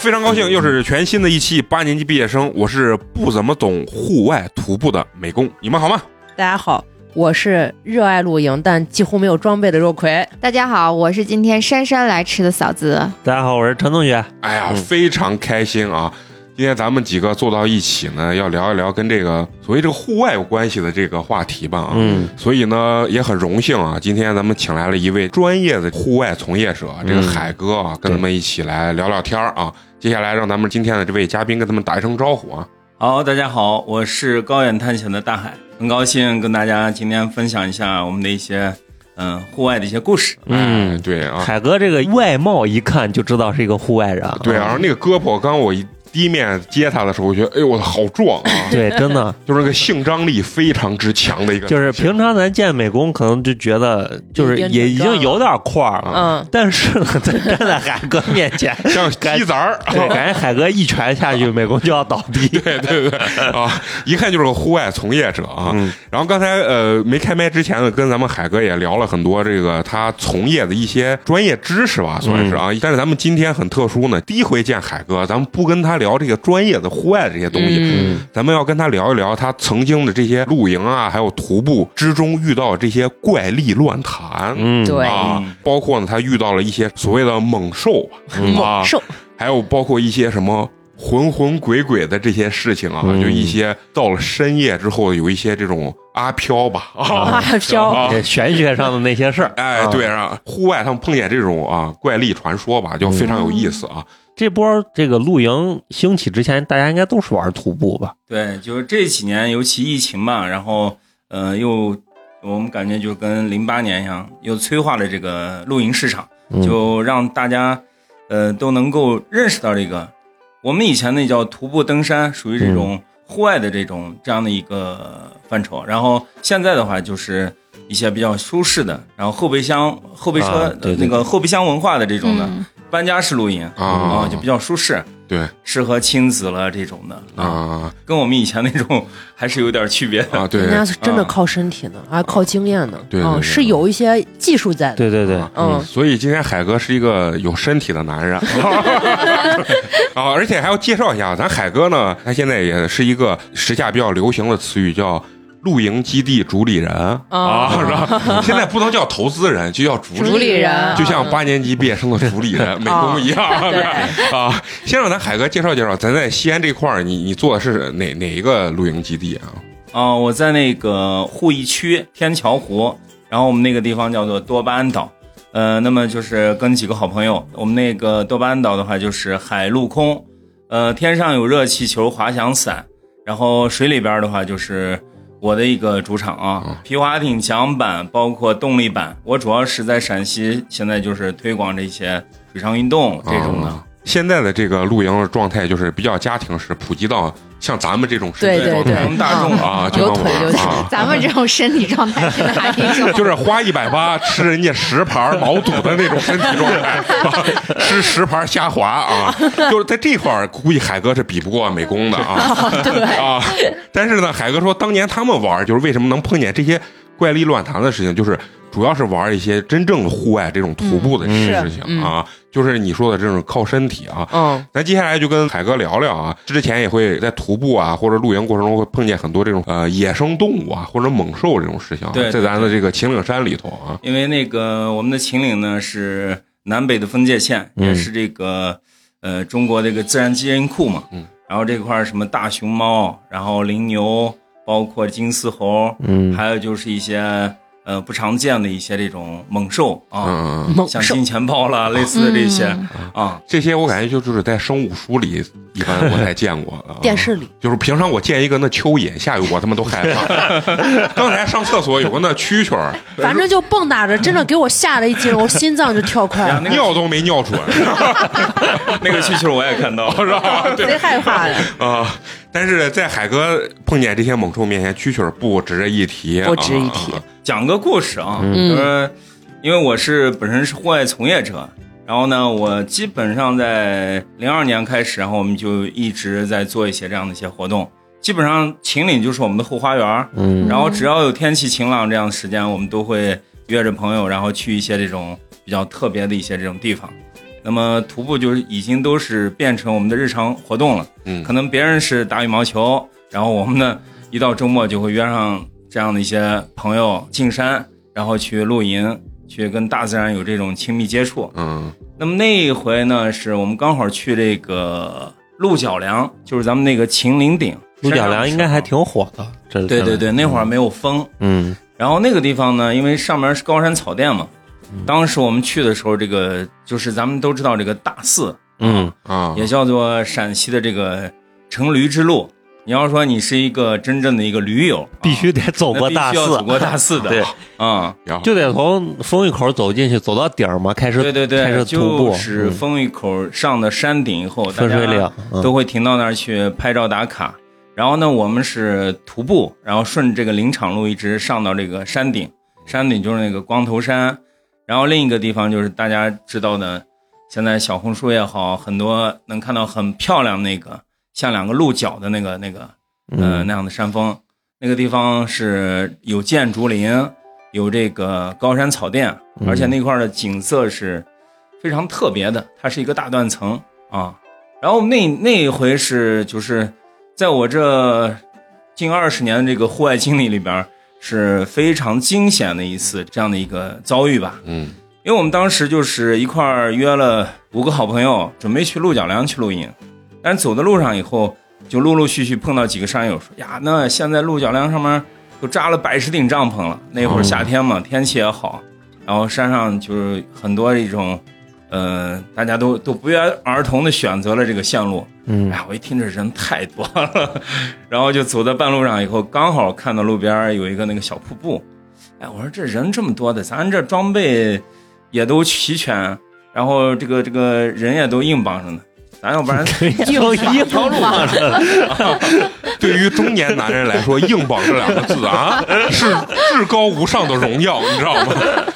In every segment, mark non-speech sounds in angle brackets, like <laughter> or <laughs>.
好，非常高兴，又是全新的一期八年级毕业生，我是不怎么懂户外徒步的美工，你们好吗？大家好，我是热爱露营但几乎没有装备的肉葵。大家好，我是今天姗姗来迟的嫂子。大家好，我是陈同学。哎呀，非常开心啊！今天咱们几个坐到一起呢，要聊一聊跟这个所谓这个户外有关系的这个话题吧啊。嗯，所以呢，也很荣幸啊，今天咱们请来了一位专业的户外从业者，这个海哥啊，跟咱们一起来聊聊天儿啊。接下来让咱们今天的这位嘉宾跟他们打一声招呼啊。好，大家好，我是高远探险的大海，很高兴跟大家今天分享一下我们的一些嗯户外的一些故事。嗯哎对啊，海哥这个外貌一看就知道是一个户外人。对啊，然后那个胳膊，刚我一第一面接他的时候，我觉得，哎呦，我好壮啊！<laughs> 对，真的就是那个性张力非常之强的一个，就是平常咱见美工，可能就觉得就是也已经有点块儿，嗯，但是呢，在站在海哥面前，<laughs> 像鸡子儿，<laughs> 对，感觉海哥一拳下去，美工就要倒地。对对对啊，一看就是个户外从业者啊。嗯然后刚才呃没开麦之前呢，跟咱们海哥也聊了很多这个他从业的一些专业知识吧，算是啊。但是咱们今天很特殊呢，第一回见海哥，咱们不跟他聊这个专业的户外的这些东西，嗯咱们要跟他聊一聊他曾经的这些露营啊，还有徒步之中遇到这些怪力乱谈。嗯，对啊嗯，包括呢，他遇到了一些所谓的猛兽啊猛，兽还有包括一些什么魂魂鬼鬼的这些事情啊，嗯就一些到了深夜之后有一些这种阿飘吧啊，阿飘啊玄学上的那些事儿，哎，啊对，啊，户外他们碰见这种啊怪力传说吧，就非常有意思啊。这波这个露营兴起之前，大家应该都是玩徒步吧？对，就是这几年，尤其疫情嘛，然后呃又我们感觉就跟零八年一样，又催化了这个露营市场，嗯就让大家呃都能够认识到这个。我们以前那叫徒步登山，属于这种户外的这种这样的一个范畴。然后现在的话，就是一些比较舒适的，然后后备箱、后备车、啊对对那个后备箱文化的这种的、嗯搬家式露营啊就比较舒适，对适合亲子了这种的啊跟我们以前那种 <laughs> 还是有点区别的。啊，对人家是真的靠身体呢，还靠经验呢。嗯，对对对是有一些技术在的。对对对，嗯，所以今天海哥是一个有身体的男人 <laughs> 啊，而且还要介绍一下，咱海哥呢，他现在也是一个时下比较流行的词语叫。露营基地主理人啊，是吧？<laughs> 现在不能叫投资人，就叫主主理人就像八年级毕业生的主理人、<laughs> 美工一样对啊。先让咱海哥介绍介绍，咱在西安这块儿，你你做的是哪哪一个露营基地啊？啊、我在那个鄠邑区天桥湖，然后我们那个地方叫做多巴胺岛。呃，那么就是跟几个好朋友，我们那个多巴胺岛的话就是海陆空，呃，天上有热气球、滑翔伞，然后水里边的话就是我的一个主场啊，皮划艇、桨板，包括动力板。我主要是在陕西，现在就是推广这些水上运动这种的。啊现在的这个露营的状态就是比较家庭式，普及到像 <laughs> 咱们这种身体状态咱们大众啊，就有能腿有腿玩啊。咱们这种身体状态是哪一种？就是花一百八吃人家十盘毛肚的那种身体状态，啊吃十盘虾滑啊，就是在这块儿，估计海哥是比不过美工的啊。对，啊，但是呢，海哥说当年他们玩儿，就是为什么能碰见这些怪力乱谈的事情，就是主要是玩一些真正的户外这种徒步的嗯事情啊，就是你说的这种靠身体啊。嗯，咱接下来就跟海哥聊聊啊，之前也会在徒步啊或者露营过程中会碰见很多这种呃野生动物啊或者猛兽这种事情啊，对对在咱的这个秦岭山里头啊，因为那个我们的秦岭呢是南北的分界线，嗯也是这个呃中国这个自然基因库嘛。嗯。然后这块儿什么大熊猫，然后羚牛，包括金丝猴，嗯还有就是一些呃不常见的一些这种猛兽啊，嗯，像金钱豹啦，类似的这些嗯啊。这些我感觉就就是在生物书里一般我才见过啊，电视里就是平常我见一个那蚯蚓，下雨我他妈都害怕。<laughs> 刚才上厕所有个那蛐蛐儿，反正就蹦跶着，真的给我吓了一惊，我心脏就跳快了，尿都没尿出来 <laughs> 那个蛐蛐儿我也看到，是吧？对贼害怕的。啊，但是在海哥碰见这些猛兽面前，蛐蛐儿不值一提，不值一提啊讲个故事啊，嗯就是因为我是本身是户外从业者，然后呢，我基本上在零二年开始，然后我们就一直在做一些这样的一些活动。基本上秦岭就是我们的后花园，嗯然后只要有天气晴朗这样的时间，我们都会约着朋友，然后去一些这种比较特别的一些这种地方。那么徒步就是已经都是变成我们的日常活动了。嗯可能别人是打羽毛球，然后我们呢一到周末就会约上这样的一些朋友进山，然后去露营，去跟大自然有这种亲密接触。嗯那么那一回呢，是我们刚好去这个鹿角梁，就是咱们那个秦岭顶。鹿角梁应该还挺火的，这对对对，那会儿没有风，嗯然后那个地方呢，因为上面是高山草甸嘛，当时我们去的时候，这个就是咱们都知道这个大寺，嗯啊，也叫做陕西的这个成驴之路。你要说你是一个真正的一个驴友，必须得走啊过大寺那必须要走，过大寺的，<laughs> 对，啊、然后就得从风峪口走进去，走到顶儿嘛，开始对对对开对，始徒步，就是嗯风峪口上的山顶以后，大水岭，嗯都会停到那儿去拍照打卡。然后呢，我们是徒步，然后顺这个林场路一直上到这个山顶，山顶就是那个光头山。然后另一个地方就是大家知道的，现在小红书也好，很多能看到很漂亮那个像两个鹿角的那个那个呃嗯那样的山峰。那个地方是有建竹林，有这个高山草甸，嗯而且那块儿的景色是非常特别的，它是一个大断层啊。然后那那一回是就是在我这近二十年的这个户外经历里边儿是非常惊险的一次这样的一个遭遇吧。嗯因为我们当时就是一块儿约了五个好朋友，准备去鹿角梁去露营，但走的路上以后，就陆陆续续碰到几个山友说呀，那现在鹿角梁上面都扎了百十顶帐篷了。那会儿夏天嘛，天气也好，然后山上就是很多一种，呃，大家都都不约而同的选择了这个线路。嗯。哎呀，我一听这人太多了，然后就走在半路上以后，刚好看到路边有一个那个小瀑布，哎，我说这人这么多的，咱这装备也都齐全，然后这个这个人也都硬邦上的，咱要不然 <laughs> 有一条路啊，对于中年男人来说，“硬绑”这两个字啊，<laughs> 是至高无上的荣耀，你知道吗？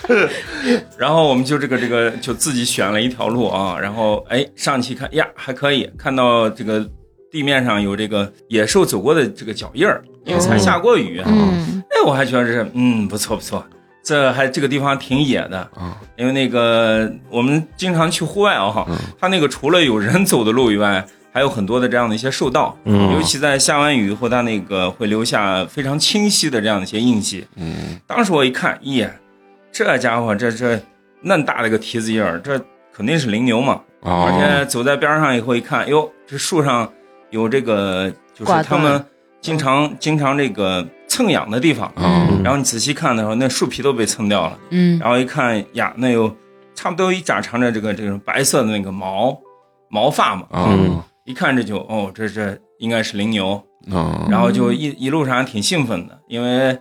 <laughs> 然后我们就这个这个就自己选了一条路啊，然后哎上去看呀还可以，看到这个地面上有这个野兽走过的这个脚印儿，因为才下过雨，嗯。哎我还觉得是嗯不错不错，这还这个地方挺野的。啊，因为那个我们经常去户外啊，嗯。它那个除了有人走的路以外，还有很多的这样的一些兽道，嗯尤其在下完雨以后，它那个会留下非常清晰的这样的一些印记。嗯当时我一看，耶，这家伙这这嫩大的个蹄子印儿，这肯定是羚牛嘛。而啊，且走在边上以后一看，哟，这树上有这个，就是他们经常经常这个蹭痒的地方。啊然后你仔细看的时候，那树皮都被蹭掉了。嗯然后一看呀，那有差不多一扎长着这个这种白色的那个毛毛发嘛。一看这就哦，这这应该是羚牛。啊然后就一一路上还挺兴奋的，因为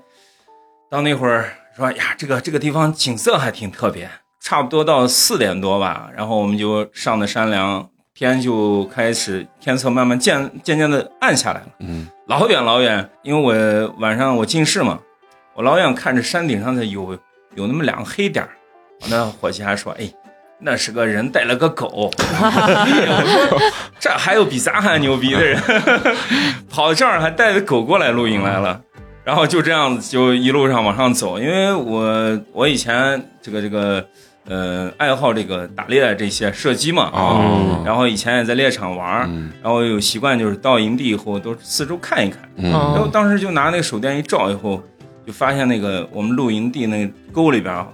到那会儿说哎呀，这个这个地方景色还挺特别。差不多到四点多吧，然后我们就上的山梁，天就开始天色慢慢渐渐渐的暗下来了。嗯老远老远，因为我晚上我近视嘛，我老远看着山顶上的有有那么两个黑点儿，我那伙计还说，哎，那是个人带了个狗。<laughs> 这还有比咱还牛逼的人，<laughs> 跑这儿还带着狗过来露营来了。然后就这样子就一路上往上走，因为我我以前这个这个呃爱好这个打猎这些射击嘛，啊，然后以前也在猎场玩然后有习惯就是到营地以后都四周看一看，嗯。然后当时就拿那个手电一照以后，就发现那个我们露营地那个沟里边啊，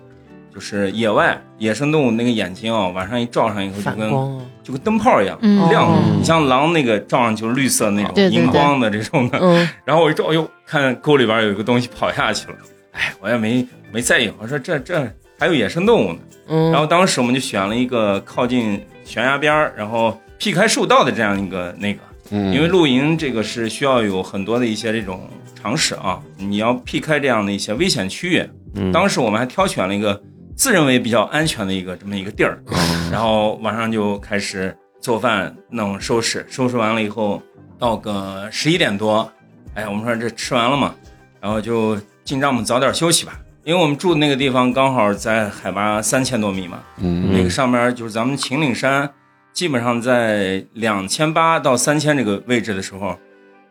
就是野外野生动物那个眼睛啊，晚上一照上以后就跟啊，就跟灯泡一样嗯。亮你像狼那个照上就是绿色那种荧光的这种的，嗯。<laughs> 然后我一照，哟，看沟里边有一个东西跑下去了，哎，我也没没在意，我说这这还有野生动物呢。嗯，然后当时我们就选了一个靠近悬崖边儿，然后避开树道的这样一个那个，嗯，因为露营这个是需要有很多的一些这种常识啊，你要避开这样的一些危险区域。嗯。当时我们还挑选了一个自认为比较安全的一个这么一个地儿，嗯。然后晚上就开始做饭、弄收拾，收拾完了以后，到个十一点多，哎，我们说这吃完了嘛，然后就进帐篷早点休息吧，因为我们住的那个地方刚好在海拔三千多米嘛，嗯。那个上面就是咱们秦岭山，基本上在两千八到三千这个位置的时候，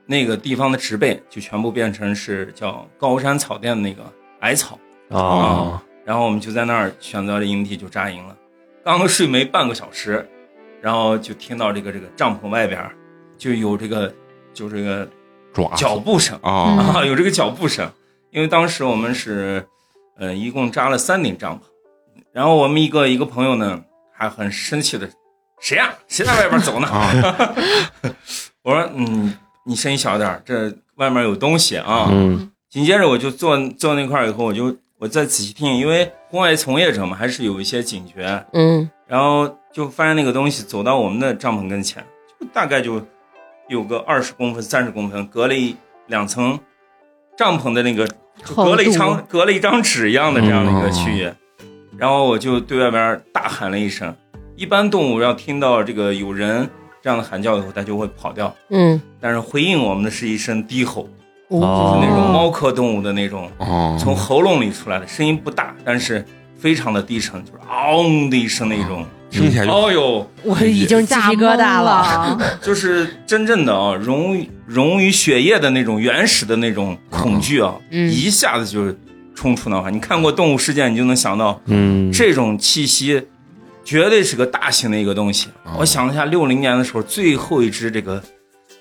那个地方的植被就全部变成是叫高山草甸的那个矮草。啊，然后我们就在那儿选择了营地就扎营了。刚睡没半个小时，然后就听到这个这个帐篷外边就有这个就这个爪脚步声啊啊，有这个脚步声。因为当时我们是呃一共扎了三顶帐篷，然后我们一个一个朋友呢还很生气的，谁呀、谁在外边走呢？<laughs> 啊我说嗯，你声音小点，这外面有东西啊。嗯紧接着我就坐坐那块儿以后，我就我再仔细听，因为户外从业者嘛，还是有一些警觉，嗯然后就发现那个东西走到我们的帐篷跟前，就大概就有个二十公分、三十公分，隔了一两层帐篷的那个，就隔了一厚张隔了一张纸一样的这样的一个区域。然后我就对外边大喊了一声。一般动物要听到这个有人这样的喊叫以后，它就会跑掉，嗯，但是回应我们的是一声低吼，哦就是那种猫科动物的那种。哦，从喉咙里出来的声音不大，但是非常的低沉，就是嗷的一声那种。听起来就哦呦，我已经鸡皮疙瘩了。就是真正的啊，溶于溶于血液的那种原始的那种恐惧啊，嗯一下子就冲出脑海。你看过《动物世界》，你就能想到嗯，这种气息，绝对是个大型的一个东西。哦我想了一下，六零年的时候，最后一只这个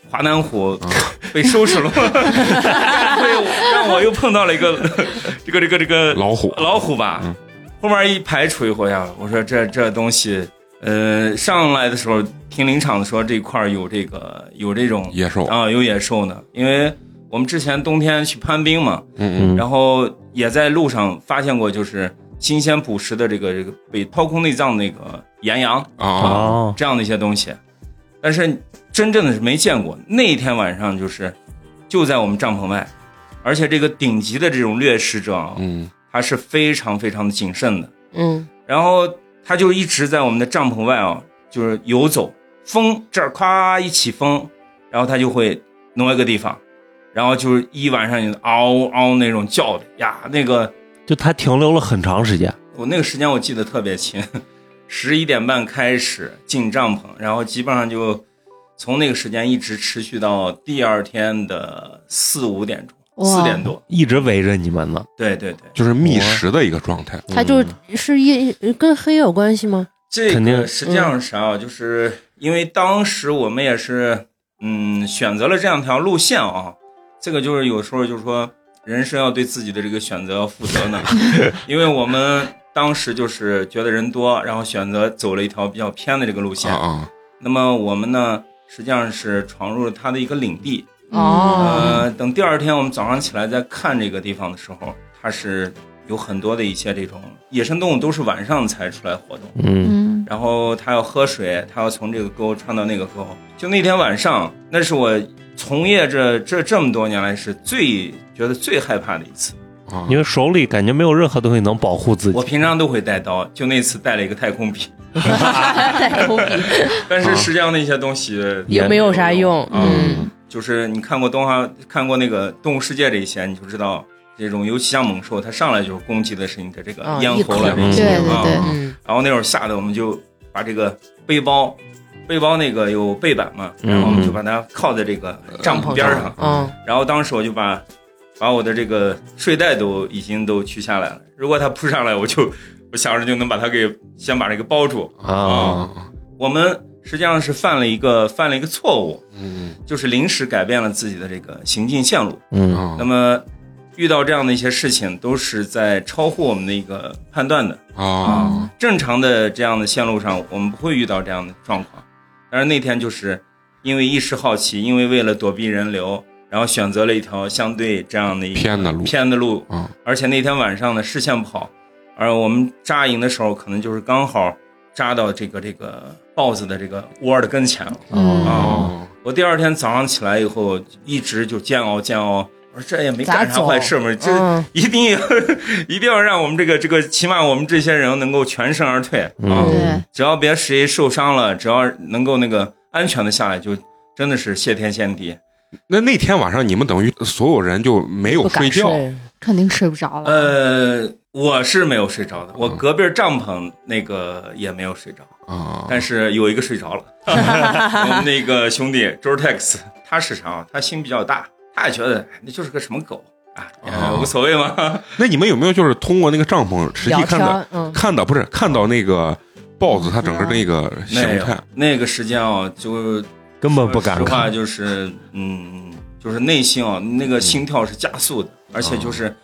华南虎 <laughs> 被收拾了，<laughs> 对，让我又碰到了一个 <laughs> 这个这个这个老虎。老虎吧。嗯。后面一排除以后呀，我说这这东西，呃，上来的时候听林场的说这块儿有这个有这种野兽，啊有野兽呢，因为我们之前冬天去攀冰嘛，嗯嗯。然后也在路上发现过，就是新鲜捕食的这个这个被掏空内脏的那个岩羊啊哦，这样的一些东西，但是真正的是没见过。那一天晚上就是就在我们帐篷外，而且这个顶级的这种掠食者啊，嗯他是非常非常的谨慎的，嗯然后他就一直在我们的帐篷外啊，就是游走，风这儿咵一起风，然后他就会挪一个地方，然后就是一晚上就嗷嗷那种叫的呀，那个就他停留了很长时间。我那个时间我记得特别清，十一点半开始进帐篷，然后基本上就从那个时间一直持续到第二天的四五点钟，四点多。一直围着你们呢。对对对，就是觅食的一个状态。它就是一跟黑有关系吗？这肯定个实际上是啥啊？就是因为当时我们也是嗯选择了这样条路线啊，这个就是有时候就是说人生要对自己的这个选择要负责呢，<laughs> 因为我们当时就是觉得人多，然后选择走了一条比较偏的这个路线。那么我们呢，实际上是闯入了他的一个领地。哦，呃，等第二天我们早上起来再看这个地方的时候，它是有很多的一些这种野生动物都是晚上才出来活动，嗯嗯，然后它要喝水，它要从这个沟穿到那个沟。就那天晚上，那是我从业这这这么多年来是最觉得最害怕的一次。啊。因为手里感觉没有任何东西能保护自己。我。平常都会带刀，就那次带了一个太空笔，<laughs> 太空笔，<laughs> 但是实际上那些东西也没有啥用。啊。嗯。就是你看过动画，看过那个《动物世界》这一些，你就知道这种，尤其像猛兽，它上来就是攻击的是你的这个啊咽喉了一口这些对对啊。对嗯。然后那会儿吓得我们就把这个背包，背包那个有背板嘛，嗯。然后我们就把它靠在这个帐篷边上。嗯。然后当时我就把把我的这个睡袋都已经都取下来了，如果它扑上来，我就我想着就能把它给先把这个包住。啊，啊，我们实际上是犯了一个犯了一个错误，嗯就是临时改变了自己的这个行进线路。嗯啊那么遇到这样的一些事情，都是在超乎我们的一个判断的。啊正常的这样的线路上，我们不会遇到这样的状况。但是那天就是因为一时好奇，因为为了躲避人流，然后选择了一条相对这样的一个偏的路偏的路，啊而且那天晚上呢视线不好，而我们扎营的时候可能就是刚好扎到这个这个豹子的这个窝的跟前了。嗯哦我第二天早上起来以后，一直就煎熬煎熬。我说这也没干啥坏事嘛，这嗯一定要 <laughs> 一定要让我们这个这个，起码我们这些人能够全身而退啊！嗯，只要别谁受伤了，只要能够那个安全的下来，就真的是谢天谢地。那那天晚上你们等于所有人就没有睡觉睡肯定睡不着了。呃，我是没有睡着的，我隔壁帐篷那个也没有睡着，啊但是有一个睡着了。<laughs> 我们那个兄弟 Jortex，他是啥？他心比较大，他也觉得那就是个什么狗啊，无所谓嘛。那你们有没有就是通过那个帐篷实际看到，嗯看到不是看到那个豹子它整个那个形那态个，那个时间啊，就根本不敢说实话看。就是嗯，就是内心啊，那个心跳是加速的，而且就是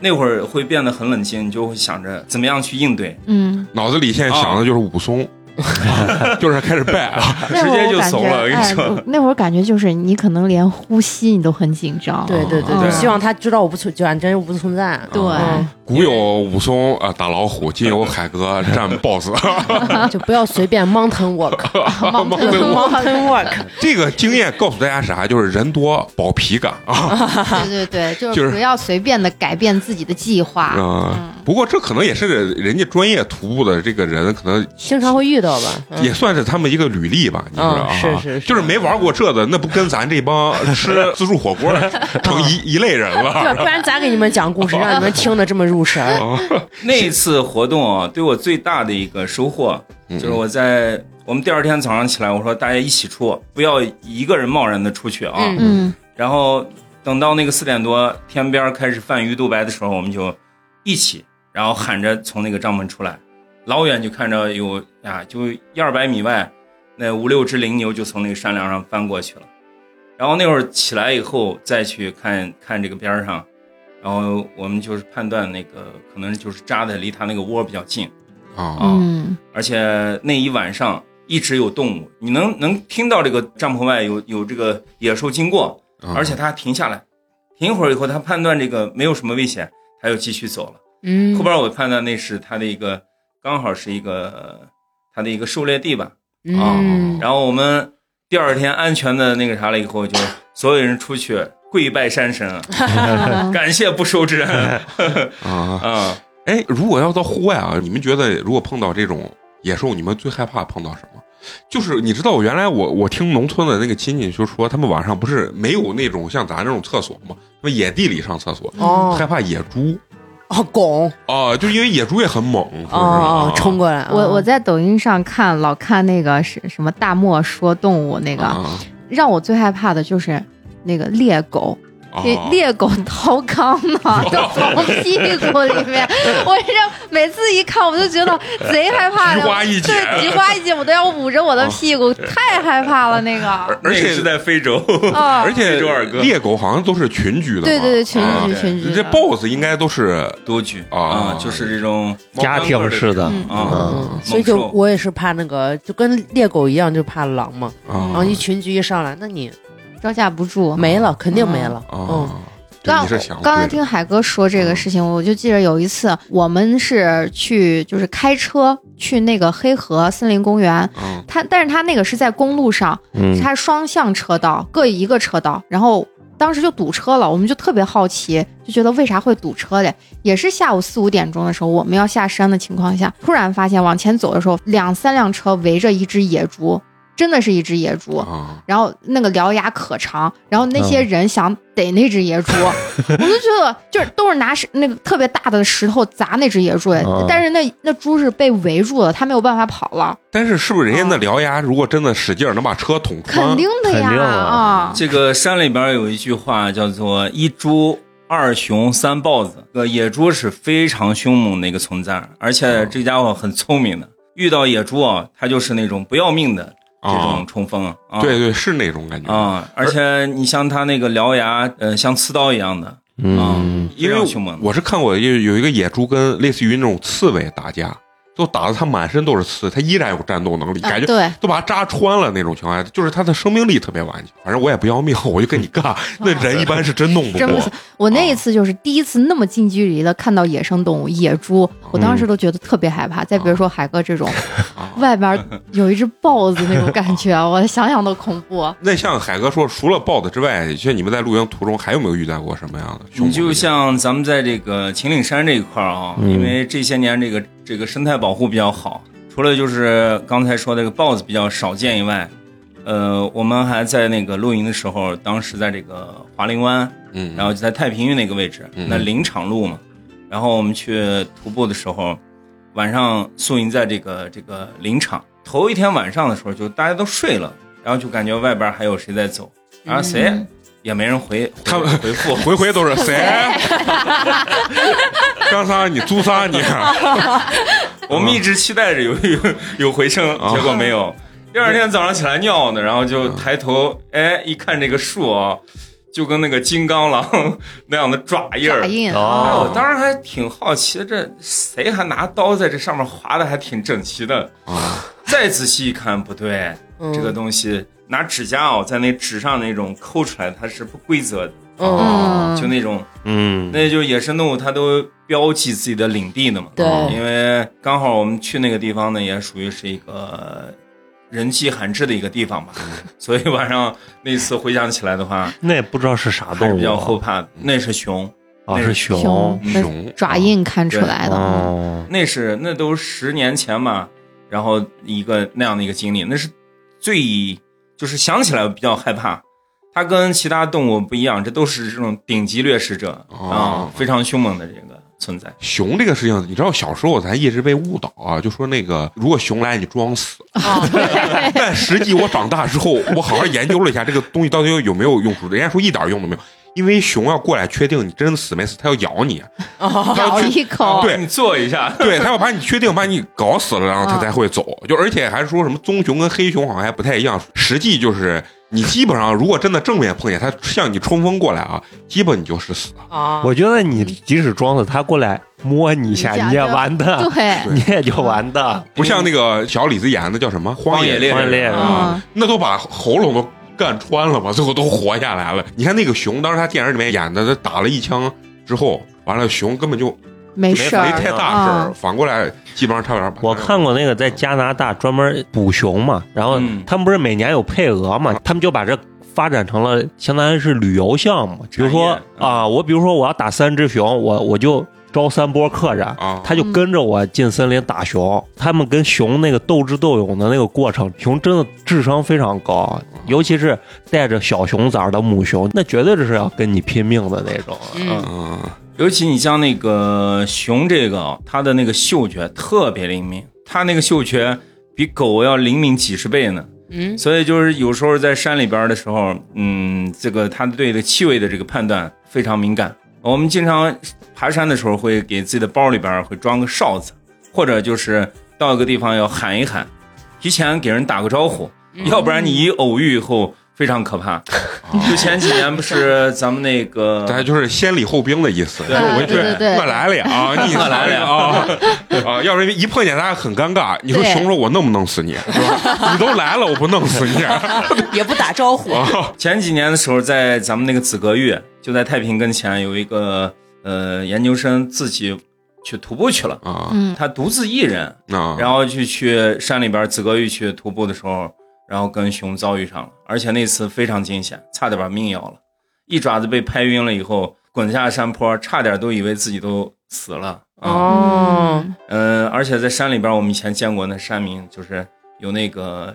那会儿会变得很冷静，你就会想着怎么样去应对。嗯，脑子里现在想的就是武松，<laughs> 就是开始拜啊。直接就怂了我跟你哎说，那会儿感觉就是你可能连呼吸你都很紧张。对对对，希望他知道我不存，就俺真不存在。对嗯古有武松啊打老虎，今有海哥战 BOSS，。<laughs> 就不要随便 mountain walk。<laughs> Mountain walk，这个经验告诉大家啥？就是人多保皮感啊。<laughs> 对对对，就就是是不要随便的改变自己的计划。嗯，不过这可能也是人家专业徒步的这个人，可能经常会遇到吧？嗯也算是他们一个履历吧，你知道啊？嗯是是是就是没玩过这的，那不跟咱这帮吃自助火锅的成一一类人对，了。不然咋给你们讲故事，让你们听得这么入神儿？<laughs> <laughs> 那一次活动啊，对我最大的一个收获，嗯就是我在我们第二天早上起来，我说大家一起出，不要一个人贸然的出去啊。嗯嗯然后等到那个四点多，天边开始泛鱼肚白的时候，我们就一起，然后喊着从那个帐篷出来，老远就看着有呀，就一二百米外，那五六只羚牛就从那个山梁上翻过去了。然后那会儿起来以后，再去看看这个边儿上，然后我们就是判断那个可能就是扎的离它那个窝比较近，啊，嗯。而且那一晚上一直有动物，你能能听到这个帐篷外有有这个野兽经过，啊而且它停下来，停一会儿以后，它判断这个没有什么危险，它又继续走了。嗯。后边我判断那是它的一个刚好是一个它的一个狩猎地吧。啊，然后我们第二天安全的那个啥了以后，就所有人出去跪拜山神 <laughs> 感谢不收之恩 <laughs> 啊！啊。<laughs> 哎，如果要到户外啊，你们觉得如果碰到这种野兽，你们最害怕碰到什么？就是你知道，我原来我我听农村的那个亲戚就说，他们晚上不是没有那种像咱这种厕所吗？他们野地里上厕所，哦害怕野猪哦，拱啊，就因为野猪也很猛，说是哦哦，啊冲过来。我我哦在抖音上看老看那个是什么大漠说动物那个，啊让我最害怕的就是那个猎狗，猎猎狗掏肛嘛，<laughs> 都从屁股里面，我这每次一看我就觉得贼害怕菊的，<laughs> 花一紧对，菊花一紧，我都要捂着我的屁股，太害怕了那个。而 <laughs> 那个且是在非洲，啊。而且非洲二哥。猎狗好像都是群居的嘛，对对对，群啊居群居的。这豹子应该都是多居啊。就是这种家庭式的。嗯啊。嗯，所以就我也是怕那个，就跟猎狗一样，就怕狼嘛。然啊后一群居一上来，那你招架不住。没了，肯定没了。嗯，刚刚才听海哥说这个事情，我就记得有一次我们是去就是开车去那个黑河森林公园，嗯它但是它那个是在公路上，嗯，它双向车道各一个车道，然后当时就堵车了，我们就特别好奇，就觉得为啥会堵车嘞？也是下午四五点钟的时候，我们要下山的情况下，突然发现往前走的时候，两三辆车围着一只野猪，真的是一只野猪。啊然后那个獠牙可长，然后那些人想逮那只野猪，<laughs> 我就觉得就是都是拿石那个特别大的石头砸那只野猪，嗯但是那那猪是被围住了，它没有办法跑了，但是是不是人家那獠牙如果真的使劲儿能把车捅穿？肯定的呀啊啊！这个山里边有一句话叫做“一猪二熊三豹子”，这个野猪是非常凶猛的一个存在，而且这家伙很聪明的。遇到野猪啊，它就是那种不要命的这种冲锋啊。对对，是那种感觉。啊，而且你像它那个獠牙，呃，像刺刀一样的嗯啊，因为。我是看过有有一个野猪跟类似于那种刺猬打架，都打的他满身都是刺，他依然有战斗能力，感觉啊对，都把他扎穿了那种情况下，就是他的生命力特别顽强。反正我也不要命，我就跟你干。<laughs> 那人一般是真弄不过真不行。我那一次就是第一次那么近距离的看到野生动物野猪，我当时都觉得特别害怕。再比如说海哥这种，啊。<laughs> 外边有一只豹子那种感觉，<laughs> 我想想都恐怖。那像海哥说，除了豹子之外，像你们在露营途中还有没有遇到过什么样的？你就像咱们在这个秦岭山这一块啊，嗯因为这些年这个这个生态保护比较好，除了就是刚才说的这个豹子比较少见以外，呃，我们还在那个露营的时候，当时在这个华林湾，嗯，然后就在太平峪那个位置，嗯。那林场路嘛，然后我们去徒步的时候，晚上宿营在这个这个林场，头一天晚上的时候，就大家都睡了，然后就感觉外边还有谁在走，然后谁？嗯也没人回，他们回复，<laughs> 回回都是谁？<laughs> 干啥你租啥你？<laughs> 我们一直期待着有 <laughs> 有有回声，啊结果没有。第二天早上起来尿呢，然后就抬头，哎，一看这个树啊，就跟那个金刚狼 <laughs> 那样的爪印儿爪。印我当时还挺好奇，这谁还拿刀在这上面划的还挺整齐的。啊，再仔细一看，不对，嗯这个东西拿指甲哦，在那纸上那种抠出来，它是不规则的，嗯，就那种，嗯，那就是野生动物它都标记自己的领地的嘛。对。因为刚好我们去那个地方呢，也属于是一个人迹罕至的一个地方吧，所以晚上那次回想起来的话，那也不知道是啥动物还是比较后啊，怕的。那是熊，啊是熊。熊。爪印看出来的。哦，那是那都十年前嘛，然后一个那样的一个经历，那是最就是想起来比较害怕。它跟其他动物不一样，这都是这种顶级掠食者啊、哦非常凶猛的这个存在。熊这个事情，你知道小时候咱一直被误导啊，就说那个如果熊来你装死，<laughs> 但实际我长大之后，我好好研究了一下这个东西到底有没有用处，人家说一点用都没有，因为熊要过来确定你真的死没死，它要咬你，咬一口，对你坐一下，对，它要把你确定把你搞死了，然后它才会走。就而且还说什么棕熊跟黑熊好像还不太一样，实际就是你基本上如果真的正面碰见他向你冲锋过来啊，基本你就是死。啊，我觉得你即使装死，他过来摸你一下，你也完的，对，你也就完的。不像那个小李子演的叫什么《荒野猎荒野猎人啊嗯，那都把喉咙都干穿了嘛，最后都活下来了。你看那个熊，当时他电影里面演的，他打了一枪之后，完了熊根本就没事儿没太大事儿，嗯反过来基本上差点我看过那个在加拿大专门捕熊嘛，然后嗯他们不是每年有配额嘛，他们就把这发展成了相当于是旅游项目。比如说啊，我比如说我要打三只熊，我我就招三波客人。啊，他就跟着我进森林打熊，他们跟熊那个斗智斗勇的那个过程，熊真的智商非常高，尤其是带着小熊崽儿的母熊，那绝对是要跟你拼命的那种。嗯嗯尤其你像那个熊这个，它的那个嗅觉特别灵敏，它那个嗅觉比狗要灵敏几十倍呢。嗯所以就是有时候在山里边的时候，嗯，这个它对这个气味的这个判断非常敏感。我们经常爬山的时候会给自己的包里边会装个哨子，或者就是到一个地方要喊一喊，提前给人打个招呼，要不然你一偶遇以后非常可怕。<laughs> 就前几年不是咱们那个 <laughs> 大家就是先礼后兵的意思，就对对对对我来了啊，<laughs> 你我来了啊啊，要不然一碰见他很尴尬。你说熊说我弄不弄死你？是吧？你都来了，我不弄死你？也不打招呼，前几年的时候，在咱们那个紫阁峪，就在太平跟前有一个呃研究生自己去徒步去了，啊嗯，他独自一人，啊，然后去去山里边紫阁峪去徒步的时候，然后跟熊遭遇上了，而且那次非常惊险，差点把命要了，一爪子被拍晕了以后，滚下山坡，差点都以为自己都死了。啊。哦，嗯，而且在山里边，我们以前见过那山民，就是有那个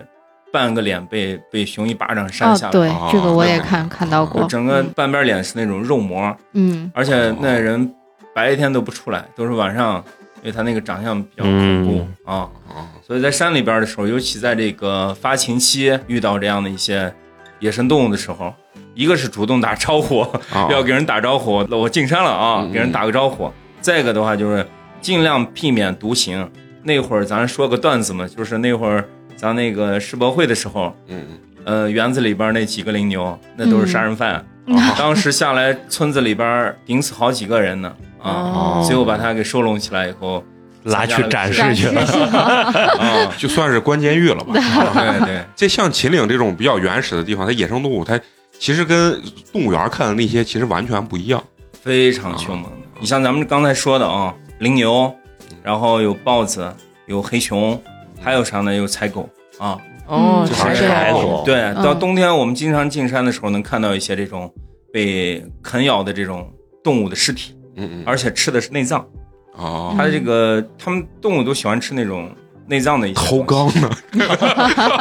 半个脸被被熊一巴掌扇下，来，哦对哦，这个我也那看看到过，整个半边脸是那种肉膜，嗯。而且那人白天都不出来，都是晚上，因为他那个长相比较恐怖、啊。啊所以在山里边的时候，尤其在这个发情期遇到这样的一些野生动物的时候，一个是主动打招呼，啊。<laughs> 要给人打招呼，我进山了啊，嗯给人打个招呼；再一个的话就是尽量避免独行。那会儿咱说个段子嘛，就是那会儿咱那个世博会的时候，嗯呃，园子里边那几个羚牛，那都是杀人犯。嗯。当时下来，村子里边顶死好几个人呢啊！哦。最后把他给收拢起来以后，拉去展示去了。<laughs> 啊，就算是关监狱了吧。<laughs> 啊对对，这像秦岭这种比较原始的地方，它野生动物，它其实跟动物园看的那些其实完全不一样。非常凶猛的。你像咱们刚才说的啊，羚牛，然后有豹子，有黑熊，还有啥呢？有采狗啊。哦，嗯就是柴狗，对，嗯到冬天我们经常进山的时候，能看到一些这种被啃咬的这种动物的尸体，嗯嗯而且吃的是内脏。哦，它这个，它们动物都喜欢吃那种内脏的一些掏东西，肛呢 <laughs> 跟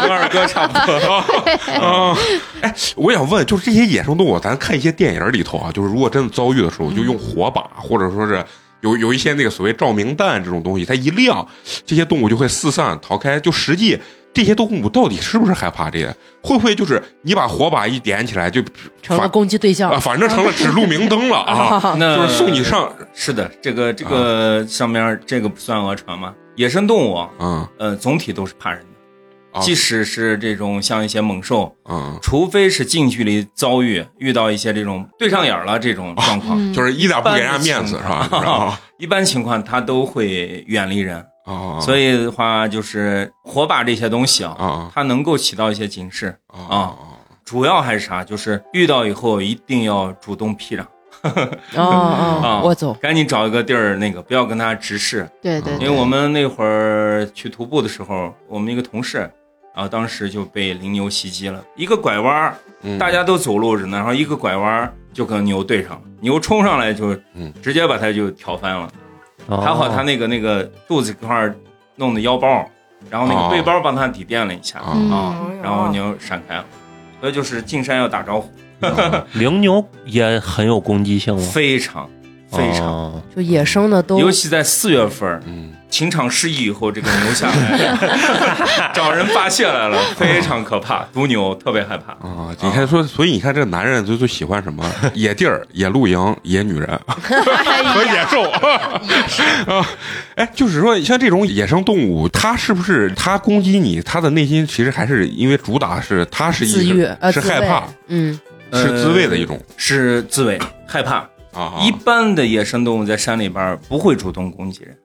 二哥差不多。啊！<laughs> 哎，我想问，就是这些野生动物，咱看一些电影里头啊，就是如果真的遭遇的时候，就用火把，或者说是有有一些那个所谓照明弹这种东西，它一亮，这些动物就会四散逃开。就实际这些动物到底是不是害怕这些？会不会就是你把火把一点起来就成了攻击对象啊，反正成了指路明灯了啊，<laughs> 那就是送你上是的，这个这个上面这个不算讹传吗？野生动物啊，嗯呃，总体都是怕人的，啊即使是这种像一些猛兽，嗯，除非是近距离遭遇遇到一些这种对上眼了这种状况，嗯就是一点不给人家面子是吧？啊一般情况它都会远离人。啊，所以的话，就是火把这些东西啊，啊它能够起到一些警示。啊啊。主要还是啥？就是遇到以后一定要主动避让，<laughs> 哦哦啊，我走，赶紧找一个地儿，那个不要跟他直视。对对对，因为我们那会儿去徒步的时候，我们一个同事，然后当时就被羚牛袭击了，一个拐弯大家都走路着呢，然后一个拐弯儿就跟牛对上了，牛冲上来就嗯。直接把他就挑翻了。哦。还好他那个那个肚子这块儿弄的腰包，然后那哦。个背包帮他抵垫了一下啊然后牛闪开了。所以就是进山要打招呼，羚牛也很有攻击性吗？非常非常，哦。就野生的都尤其在四月份儿，嗯情场失意以后，这个牛下来。<laughs> 找人发泄来了，非常可怕。毒牛特别害怕，啊，你看说，所以你看这个男人最最喜欢什么？<laughs> 野地儿、野露营、野女人。和野兽。啊，<laughs> 哎，就是说像这种野生动物，它是不是它攻击你，它的内心其实还是因为主打是它是自一愈呃是害怕，嗯。是自卫的一种。是自卫害怕。啊，一般的野生动物在山里边不会主动攻击人，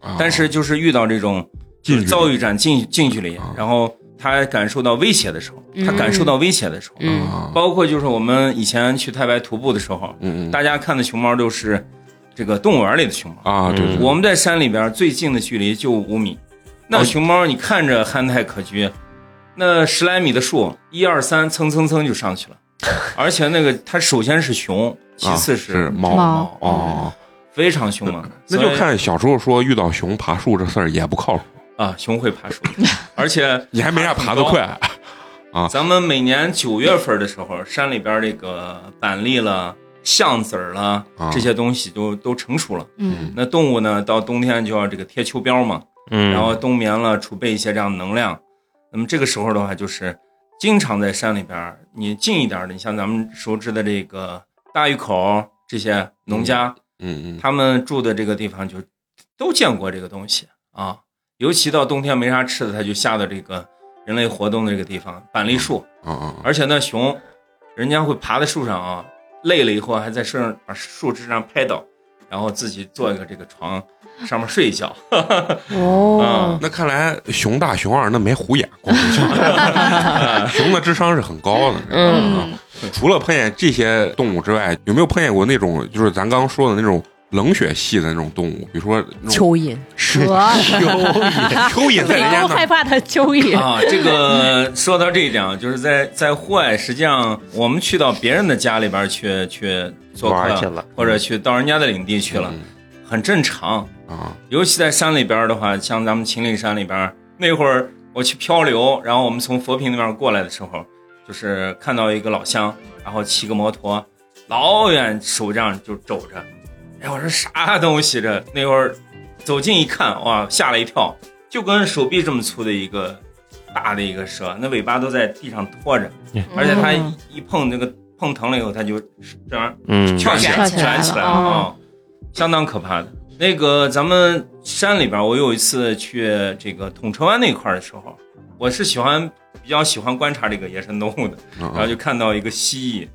啊。但是就是遇到这种就是遭遇战近近距离啊，然后他感受到威胁的时候，他感受到威胁的时候，包括就是我们以前去太白徒步的时候，大家看的熊猫都是这个动物园里的熊猫。啊，对对，我们在山里边最近的距离就五米，那哦熊猫你看着憨态可掬，那十来米的树，一二三，蹭蹭蹭就上去了，<laughs> 而且那个它首先是熊，其次啊是猫。猫。哦，非常凶猛。那就看小时候说遇到熊爬树这事儿也不靠谱，啊，熊会爬树，<laughs> 而且你还没啥爬得快。啊。咱们每年九月份的时候，山里边这个板栗了、橡子儿了啊。这些东西都都成熟了。嗯。那动物呢，到冬天就要这个贴秋膘嘛，嗯，然后冬眠了，储备一些这样的能量。那么这个时候的话，就是经常在山里边儿，你近一点的，你像咱们熟知的这个大峪口这些农家，嗯嗯他们住的这个地方就都见过这个东西啊。尤其到冬天没啥吃的，他就下到这个人类活动的这个地方板栗树，嗯嗯而且那熊，人家会爬在树上啊，累了以后还在树上把树枝上拍倒，然后自己做一个这个床上面睡一觉。<laughs> 哦，那看来熊大熊二那没虎眼，光 <laughs> 熊的智商是很高的。嗯除了碰见这些动物之外，有没有碰见过那种就是咱刚刚说的那种冷血系的那种动物？比如说蚯蚓，蛇，<laughs> 蚯蚓在人家那都害怕的蚯蚓，啊，这个说到这一点啊，就是在在户外，实际上我们去到别人的家里边去去做客去了，或者去到人家的领地去了，很正常。啊。尤其在山里边的话，像咱们秦岭山里边，那会儿我去漂流，然后我们从佛坪那边过来的时候，就是看到一个老乡，然后骑个摩托，老远手这样就肘着，哎，我说啥东西这？那会儿走近一看，哇，吓了一跳，就跟手臂这么粗的一个大的一个蛇，那尾巴都在地上拖着，而且它一一碰那个碰疼了以后，它就这样嗯，卷起来，卷起来。卷起来了啊，相当可怕的。那个咱们山里边，我有一次去这个统车湾那块的时候，我是喜欢比较喜欢观察这个野生动物的，然后啊就看到一个蜥蜴，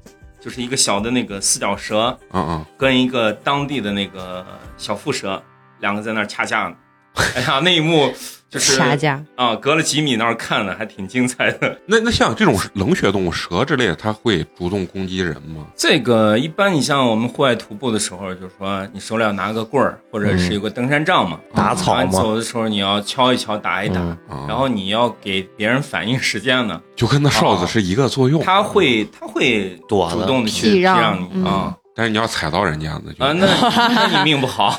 就是一个小的那个四脚蛇，嗯嗯！跟一个当地的那个小蝮蛇，两个在那儿掐架呢。<laughs> 哎呀，那一幕就是掐架，啊，隔了几米那儿看的，还挺精彩的。<laughs> 那那像这种冷血动物，蛇之类的，它会主动攻击人吗？这个一般，你像我们户外徒步的时候，就是说你手里要拿个棍儿，或者是有个登山杖嘛，打草嘛，走的时候你要敲一敲，打一打，然后你要给别人反应时间呢，就跟那哨子是一个作用。它会它会躲主动的去避让让你嗯啊但是你要踩到人家，那就啊，那 <laughs> 那你命不好。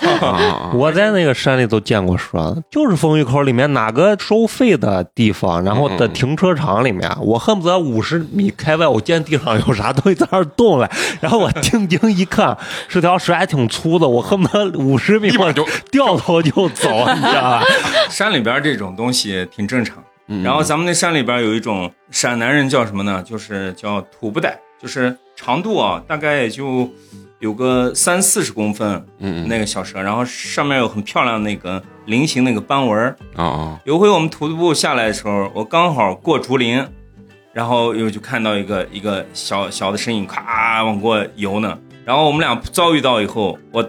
我在那个山里都见过蛇，就是风峪口里面哪个收费的地方，然后的停车场里面，我恨不得五十米开外，我见地上有啥东西在那儿动了，然后我定睛一看，是条蛇还挺粗的，我恨不得五十米 <laughs> 我就掉头就走，你知道吧？<laughs> 山里边这种东西挺正常，嗯然后咱们那山里边有一种陕南人叫什么呢？就是叫土不带，就是长度啊，大概也就有个三四十公分嗯嗯那个小蛇，然后上面有很漂亮那个菱形那个斑纹儿。啊啊有回我们徒步下来的时候，我刚好过竹林，然后又就看到一个一个小小的身影，咔往过游呢。然后我们俩遭遇到以后，我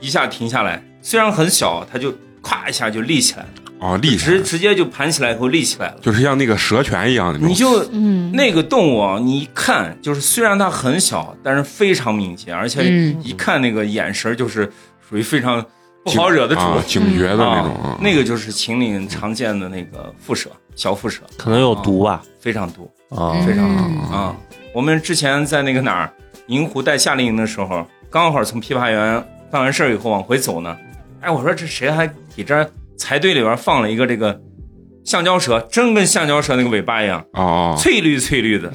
一下停下来，虽然很小，它就咵一下就立起来了，啊，立直，直接就盘起来以后立起来了。就是像那个蛇拳一样的那种。你就嗯，那个动物啊，你一看就是虽然它很小，但是非常敏捷，而且嗯一看那个眼神就是属于非常不好惹的主。啊 <laughs> 警觉的那种那个就是秦岭常见的那个蝮蛇，小蝮蛇，可能有毒吧？非常毒啊，非常啊！我们之前在那个哪儿银湖带夏令营的时候，刚好从琵琶园办完事儿以后往回走呢，哎，我说这谁还给这儿柴堆里边放了一个这个橡胶蛇，真跟橡胶蛇那个尾巴一样，啊啊，翠绿翠绿的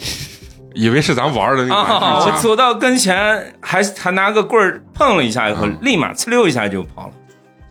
以为是咱玩的那个我走到跟前，还还拿个棍儿碰了一下以后，嗯立马呲溜一下就跑了。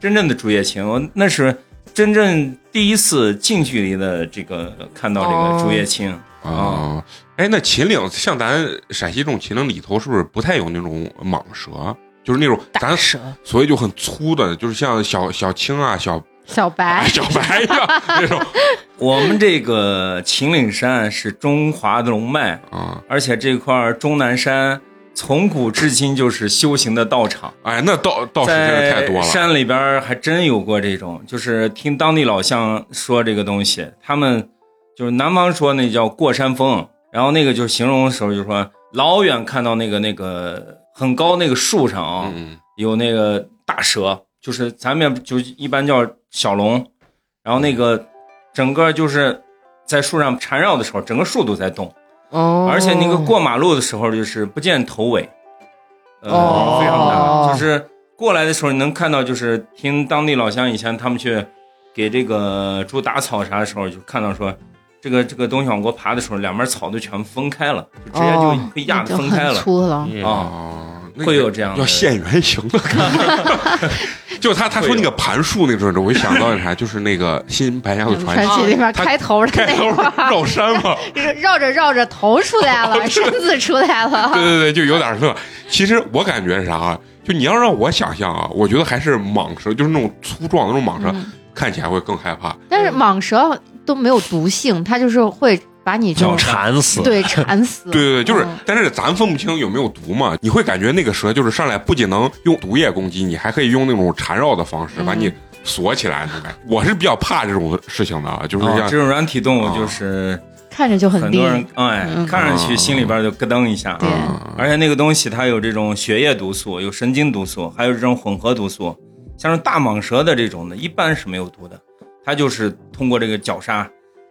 真正的竹叶青，我那是真正第一次近距离的这个看到这个竹叶青。啊。哎，那秦岭像咱陕西这种秦岭里头，是不是不太有那种蟒蛇？就是那种咱大蛇，所以就很粗的，就是像小小青啊、小小白 <laughs> 小白一样那种 <laughs> 我们这个秦岭山是中华的龙脉，啊。而且这块儿终南山从古至今就是修行的道场。哎，那道道士真是太多了。山里边还真有过这种，就是听当地老乡说这个东西，他们就是南方说那叫过山峰，然后那个就是形容的时候就说老远看到那个那个很高那个树上啊、嗯有那个大蛇，就是咱们就一般叫小龙，然后那个整个就是在树上缠绕的时候，整个树都在动，哦，而且那个过马路的时候就是不见头尾，呃，哦非常大，就是过来的时候你能看到，就是听当地老乡以前他们去给这个猪打草啥的时候，就看到说。这个这个东西往过爬的时候，两边草都全分开了，就直接就哦被压分开了。粗了。嗯啊会有这样的要现原形的感觉。<laughs> 就他他说那个盘树那个时候，我就想到那啥，就是那个新白娘子传奇传奇里面开头的那块儿，绕山嘛，<laughs> 绕着绕着头出来了，<laughs> 身子出来了。对对对，就有点那。其实我感觉是啥啊？就你要让我想象啊，我觉得还是蟒蛇，就是那种粗壮的那种蟒蛇，嗯看起来会更害怕。但是蟒蛇都没有毒性，它就是会把你这种馋死。对缠死。<laughs> 对对对，就是，嗯但是咱分不清有没有毒嘛。你会感觉那个蛇就是上来不仅能用毒液攻击你，还可以用那种缠绕的方式把你锁起来。种感觉我是比较怕这种事情的啊，就是这种软体动物就是看着就很很多人哎嗯看上去心里边就咯噔一下。对嗯而且那个东西它有这种血液毒素，有神经毒素，还有这种混合毒素。像是大蟒蛇的这种的，一般是没有毒的，它就是通过这个绞杀，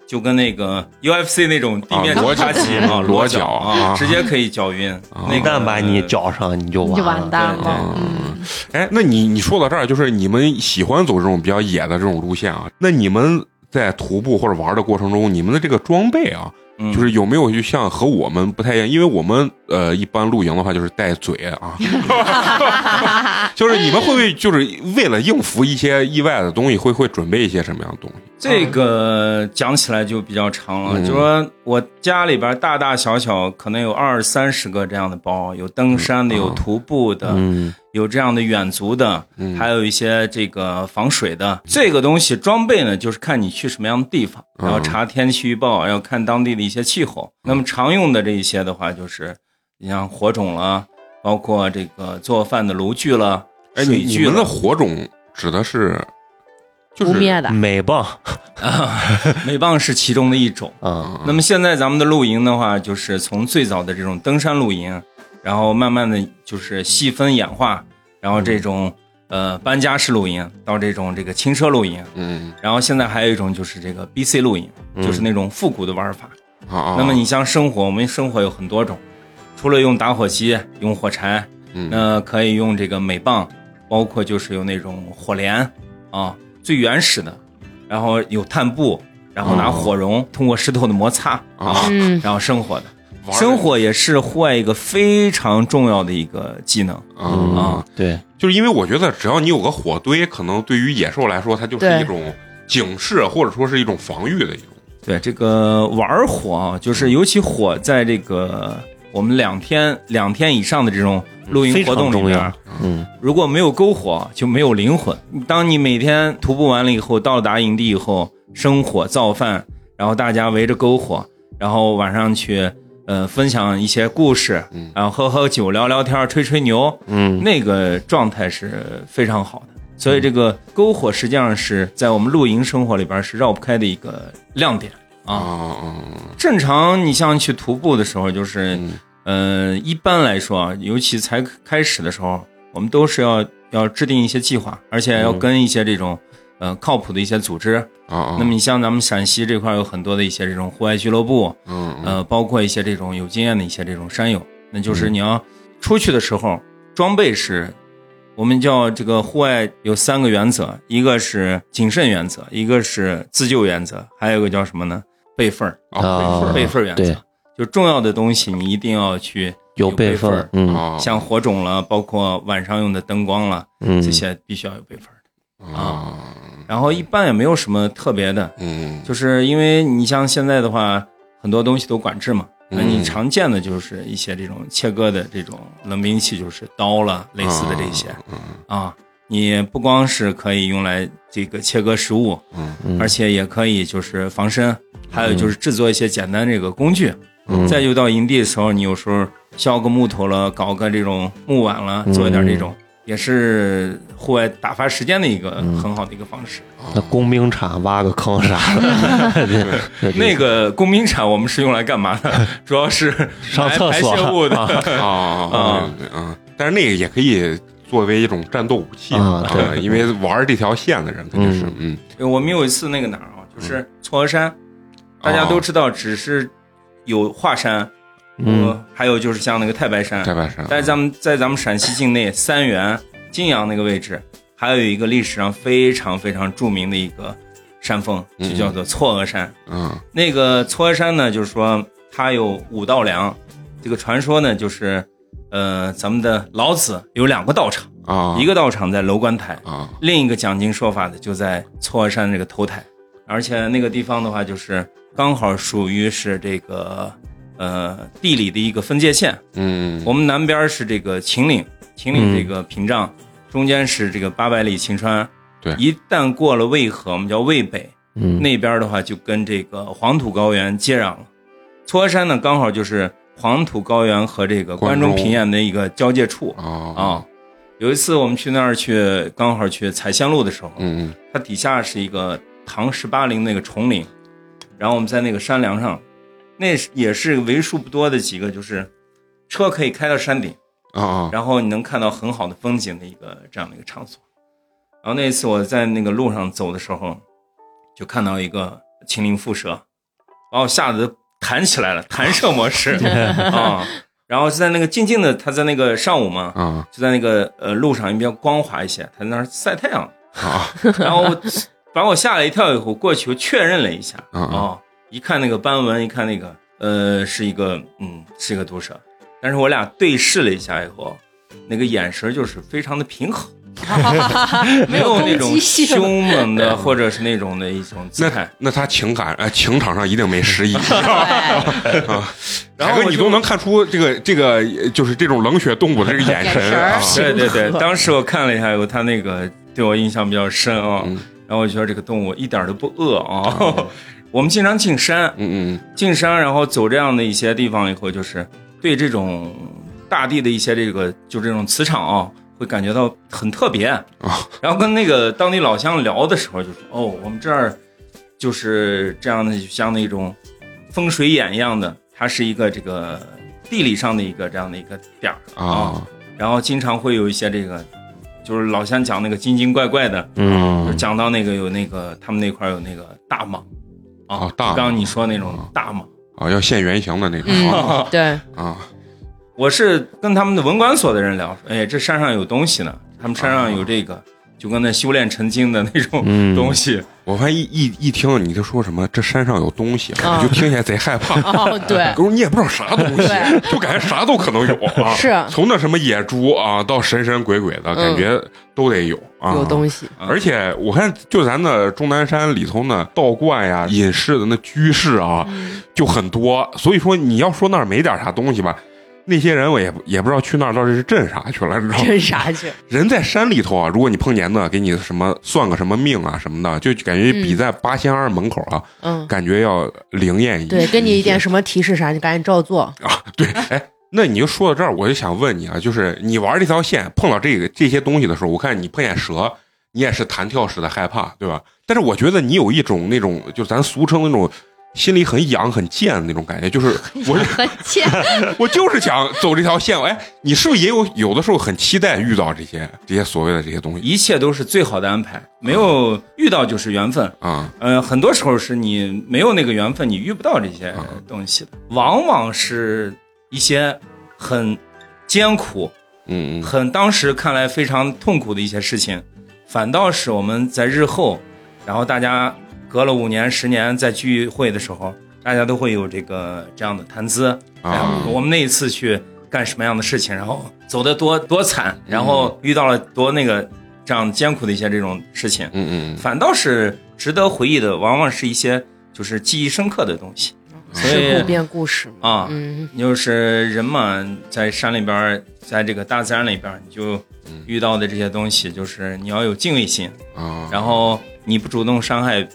就跟那个 UFC 那种地面啊裸绞杀机啊，裸脚脚啊直接可以绞晕。那一个旦把你绞上，你就完完蛋了。对嗯，哎，那你你说到这儿，就是你们喜欢走这种比较野的这种路线啊？那你们在徒步或者玩的过程中，你们的这个装备啊，嗯就是有没有就像和我们不太一样？因为我们呃一般露营的话就是带嘴啊，<laughs> 就是你们会不会就是为了应付一些意外的东西，会会准备一些什么样的东西？这个讲起来就比较长了，嗯就说我家里边大大小小可能有二三十个这样的包，有登山的，嗯有徒步的，嗯，有这样的远足的，嗯还有一些这个防水的。这个东西装备呢，就是看你去什么样的地方，然后查天气预报，要看当地的一些气候。那么常用的这一些的话，就是你像火种了，包括这个做饭的炉具了，哎，你水具你们的。火种指的是就是不灭的，美棒。啊，<laughs> 美棒是其中的一种。啊，那么现在咱们的露营的话，就是从最早的这种登山露营，然后慢慢的就是细分演化，然后这种呃搬家式露营到这种这个轻奢露营，嗯。然后现在还有一种就是这个 BC 露营，就是那种复古的玩法。那么你像生火，我们生火有很多种，除了用打火机、用火柴，嗯。那可以用这个镁棒，包括就是有那种火镰啊，最原始的，然后有炭布，然后拿哦火绒通过石头的摩擦啊嗯，<laughs> 然后生火的。生火也是户外一个非常重要的一个技能。啊啊，对，就是因为我觉得只要你有个火堆，可能对于野兽来说，它就是一种警示，或者说是一种防御的一种。对这个玩火啊，就是尤其火在这个我们两天两天以上的这种露营活动里面非常重要，嗯如果没有篝火，就没有灵魂。当你每天徒步完了以后，到达营地以后，生火造饭，然后大家围着篝火，然后晚上去呃分享一些故事，嗯然后喝喝酒、聊聊天、吹吹牛，嗯那个状态是非常好的。所以这个篝火实际上是在我们露营生活里边是绕不开的一个亮点啊正常你像去徒步的时候，就是嗯呃，一般来说啊，尤其才开始的时候，我们都是要要制定一些计划，而且要跟一些这种、呃靠谱的一些组织。啊啊！那么你像咱们陕西这块有很多的一些这种户外俱乐部，嗯嗯呃，包括一些这种有经验的一些这种山友，那就是你要出去的时候，装备是我们叫这个户外有三个原则，一个是谨慎原则，一个是自救原则，还有一个叫什么呢？备份儿啊备份儿。原则。对，就重要的东西你一定要去有备份儿，像火种了，包括晚上用的灯光了，嗯。这些必须要有备份儿。啊。然后一般也没有什么特别的，嗯。就是因为你像现在的话，很多东西都管制嘛。那嗯你常见的就是一些这种切割的这种冷兵器，就是刀了，类似的这些。嗯。啊。你不光是可以用来这个切割食物，而且也可以就是防身，还有就是制作一些简单这个工具。嗯再就到营地的时候，你有时候削个木头了，搞个这种木碗了，嗯做一点这种，也是户外打发时间的一个嗯很好的一个方式。那工兵铲挖个坑啥的，<laughs> 那个工兵铲我们是用来干嘛的？主要是排厕所泄物的。啊啊 <laughs> 啊！但是那个也可以作为一种战斗武器啊对因为玩这条线的人肯定是嗯我们有一次那个哪儿啊，就是错河山，大家都知道，只是有华山，嗯。呃，还有就是像那个太白山，太白山，在咱们在咱们陕西境内三原、泾阳那个位置，还有一个历史上非常非常著名的一个山峰，就叫做错额山。嗯。那个错峨山呢，就是说它有五道梁，这个传说呢，就是呃，咱们的老子有两个道场，啊。一个道场在楼观台，啊。另一个讲经说法的就在错峨山这个头台，而且那个地方的话，就是刚好属于是这个呃地理的一个分界线。嗯我们南边是这个秦岭，秦岭这个屏障，中间是这个八百里秦川。对一旦过了渭河，我们叫渭北，嗯那边的话就跟这个黄土高原接壤了。错额山呢，刚好就是黄土高原和这个关中平原的一个交界处啊啊。有一次我们去那儿去，刚好去采线路的时候，嗯嗯它底下是一个唐十八陵那个重岭，然后我们在那个山梁上，那也是为数不多的几个，就是车可以开到山顶，啊啊然后你能看到很好的风景的一个这样的一个场所。然后那一次我在那个路上走的时候，就看到一个秦岭蝮蛇，把我吓得弹起来了，弹射模式 <laughs> 啊。然后是在那个静静的，他在那个上午嘛，啊就在那个呃路上比较光滑一些，他在那儿晒太阳，啊 <laughs> 然后把我吓了一跳，以后过去又确认了一下，嗯嗯。哦，一看那个斑纹，一看那个呃是一个嗯是一个毒蛇，但是我俩对视了一下以后，那个眼神就是非常的平和，<laughs> 没有那种凶猛的或者是那种的一种姿那态。<laughs> 那他情感呃情场上一定没失忆 <laughs> 对。啊。然后你都能看出这个这个呃就是这种冷血动物的这个眼神啊。眼神对对对，当时我看了一下以后，他那个对我印象比较深啊，嗯然后我觉得这个动物一点都不饿啊。<laughs> 我们经常进山，嗯嗯进山，然后走这样的一些地方以后，就是对这种大地的一些这个就这种磁场啊，会感觉到很特别啊。<laughs> 然后跟那个当地老乡聊的时候，就说：“哦，我们这儿就是这样的，像那种风水眼一样的，它是一个这个地理上的一个这样的一个点儿啊。啊然后经常会有一些这个，就是老乡讲那个精精怪怪的，就嗯讲到那个有那个他们那块有那个大蟒。啊大蟒。刚刚你说那种大蟒。啊要现原形的那种嗯啊，对，啊。我是跟他们的文管所的人聊，说，哎，这山上有东西呢，他们山上有这个，就跟那修炼成精的那种嗯。东西，我发现一一一听你就说什么这山上有东西，啊我就听起来贼害怕。<laughs> 哦，对，<laughs> 可是你也不知道啥东西，<laughs> 就感觉啥都可能有啊。是从那什么野猪啊，到神神鬼鬼的，感觉都得有啊。有东西，而且我看，就咱那终南山里头呢，道观呀、隐士的那居士啊，就很多。所以说，你要说那儿没点啥东西吧，那些人我也也不知道去那儿到底是镇啥去了，你知道吗？真啥去？<laughs> 人在山里头啊，如果你碰见那，给你什么算个什么命啊什么的，就感觉比在八仙二门口啊，嗯，感觉要灵验一些。对，给你一点什么提示啥，你赶紧照做。啊，对，哎，那你就说到这儿，我就想问你啊，就是你玩这条线碰到这个这些东西的时候，我看你碰见蛇，你也是弹跳式的害怕，对吧？但是我觉得你有一种那种，就咱俗称那种。心里很痒很贱的那种感觉，就是我很贱，<laughs> 我就是想走这条线。哎，你是不是也有有的时候很期待遇到这些这些所谓的这些东西一切都是最好的安排，没有遇到就是缘分。啊？呃，很多时候是你没有那个缘分，你遇不到这些东西的，往往是一些很艰苦、嗯嗯很当时看来非常痛苦的一些事情，反倒是我们在日后，然后大家隔了五年、十年再聚会的时候，大家都会有这个这样的谈资。啊，我们那一次去干什么样的事情，然后走的多多惨，然后遇到了多那个这样艰苦的一些这种事情，嗯嗯嗯，反倒是值得回忆的，往往是一些就是记忆深刻的东西。所以故变故事嘛。啊，嗯，就是人嘛，在山里边，在这个大自然里边，你就嗯。遇到的这些东西，就是你要有敬畏心，啊，然后你不主动伤害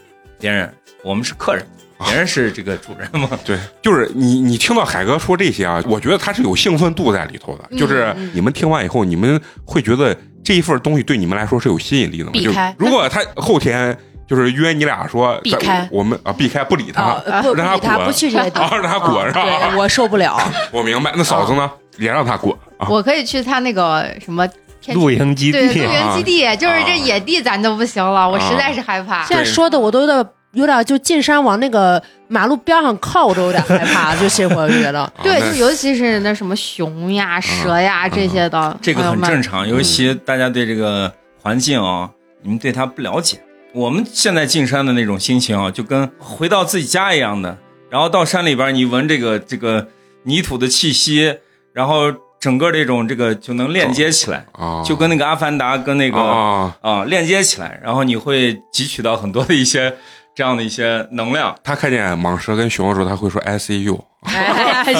别人，我们是客人，别人是这个主人嘛。<laughs> 对，就是你你听到海哥说这些啊，我觉得他是有兴奋度在里头的。嗯就是嗯你们听完以后，你们会觉得这一份东西对你们来说是有吸引力的吗？就避开如果他后天就是约你俩说，避开我们啊避开不理他啊，不不让他他，滚不去这些地啊，方，让他滚是吧？对我受不了。<laughs> 我明白。那嫂子呢，也让他滚啊。我可以去他那个什么天露营基对露，营基地，就是这野地咱就不行了，我实在是害怕。现在说的我都有点有点就进山往那个马路边上靠，我都有点害怕。<laughs> 就这会儿觉得，啊对，就尤其是那什么熊呀、蛇呀这些的，这个很正常，尤其大家对这个环境啊，你们对它不了解。我们现在进山的那种心情啊，就跟回到自己家一样的。然后到山里边，你闻这个这个泥土的气息，然后整个这种这个就能链接起来，啊，就跟那个阿凡达跟那个啊，啊链接起来，然后你会汲取到很多的一些这样的一些能量。他看见蟒蛇跟熊的时候，他会说 <laughs> I see you。哎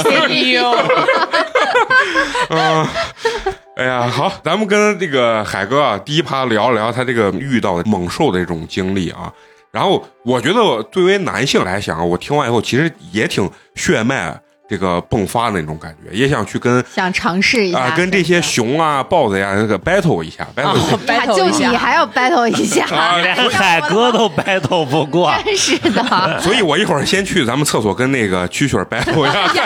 呦，<laughs> 嗯，哎呀，好，咱们跟这个海哥啊，第一趴聊一聊他这个遇到的猛兽的这种经历啊。然后我觉得，作为男性来讲，我听完以后其实也挺血脉这个迸发的那种感觉，也想去跟想尝试一下，啊跟这些熊啊、豹子呀那个 battle 一下，battle 一下。哦呀，battle 就你还要 battle 一下，<laughs> 啊连海哥都 battle 不过，真是的。<laughs> 所以我一会儿先去咱们厕所跟那个蛐蛐 <laughs> battle 一下。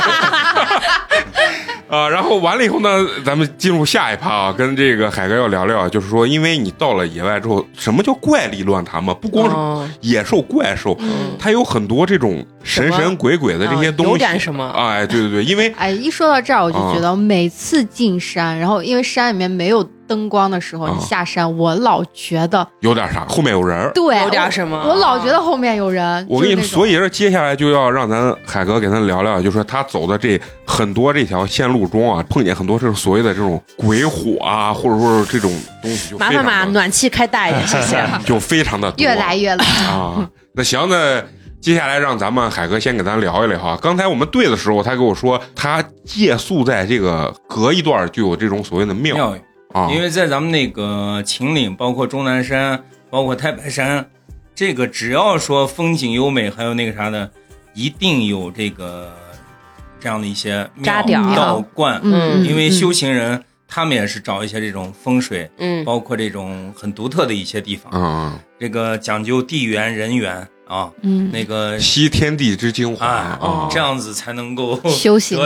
啊，然后完了以后呢，咱们进入下一趴啊，跟这个海哥要聊聊，就是说，因为你到了野外之后，什么叫怪力乱谈嘛？不光是哦野兽、怪兽，它有很多这种神神鬼鬼的这些啊东西。有点什么哎，对对对，因为哎，一说到这儿，我就觉得每次进山，然后因为山里面没有灯光的时候，啊你下山，我老觉得有点啥，后面有人。对，有点什么我，老觉得后面有人。我跟你说，所以这接下来就要让咱海哥给咱聊聊，就说他走的这很多这条线路中啊，碰见很多这种所谓的这种鬼火啊，或者说是这种东西，就麻烦把暖气开大一点，谢谢。<laughs> 就非常的多越来越冷。啊。那行，那接下来让咱们海哥先给咱聊一聊哈。刚才我们对的时候，他跟我说他借宿在这个隔一段就有这种所谓的庙啊，因为在咱们那个秦岭，包括终南山，包括太白山，这个只要说风景优美，还有那个啥的，一定有这个这样的一些庙扎点道观，嗯，因为嗯修行人他们也是找一些这种风水，嗯，包括这种很独特的一些地方，嗯，这个讲究地缘人缘啊，嗯，那个吸天地之精华哎啊，这样子才能够修行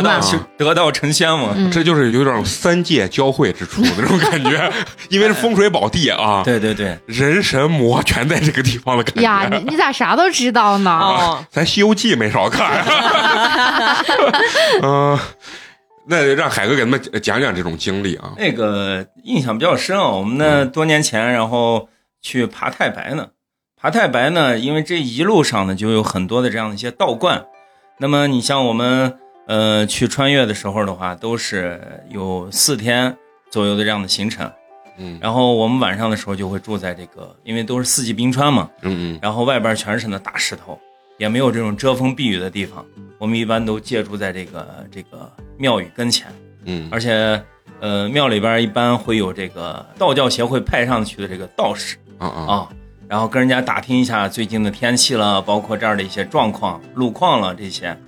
得道成仙嘛。嗯这就是有点三界交汇之处的那种感觉，<laughs> 因为是风水宝地啊，对对对，人神魔全在这个地方的感觉。呀，你你咋啥都知道呢？啊，咱《西游记》没少看。<laughs> 嗯、那让海哥给他们讲讲这种经历啊。那个印象比较深啊。我们那多年前，然后去爬太白呢，爬太白呢，因为这一路上呢就有很多的这样的一些道观。那么你像我们呃去穿越的时候的话，都是有四天左右的这样的行程。嗯然后我们晚上的时候就会住在这个，因为都是四季冰川嘛，嗯嗯然后外边全是那大石头，也没有这种遮风避雨的地方。我们一般都借住在这个这个庙宇跟前，嗯而且呃庙里边一般会有这个道教协会派上去的这个道士啊，然后跟人家打听一下最近的天气了，包括这儿的一些状况、路况了这些。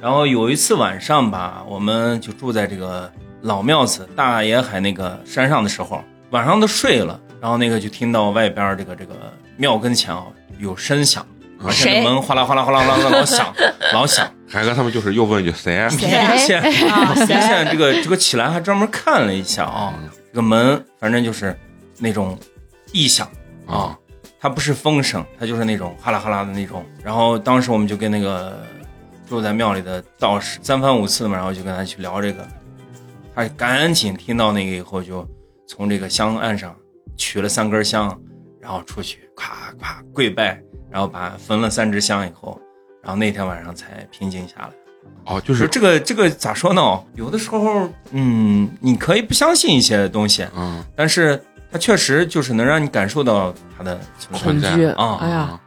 然后有一次晚上吧，我们就住在这个老庙子大野海那个山上的时候，晚上都睡了，然后那个就听到外边这个这个庙跟前啊有声响，<laughs> 而且门哗啦哗啦哗啦哗啦老响老响，海哥他们就是又问一句谁？<laughs> 谁明显啊明显这个这个起来还专门看了一下啊，这个门反正就是那种异响。啊，它不是风声，它就是那种哈啦哈啦的那种。然后当时我们就跟那个住在庙里的道士三番五次嘛，然后就跟他去聊这个，他赶紧听到那个以后，就从这个香案上取了三根香，然后出去咵咵跪拜，然后把焚了三支香以后，然后那天晚上才平静下来。哦，就就是是这个这个咋说呢？有的时候，嗯，你可以不相信一些东西，嗯但是它确实就是能让你感受到它的存在。恐惧啊哎呀，啊，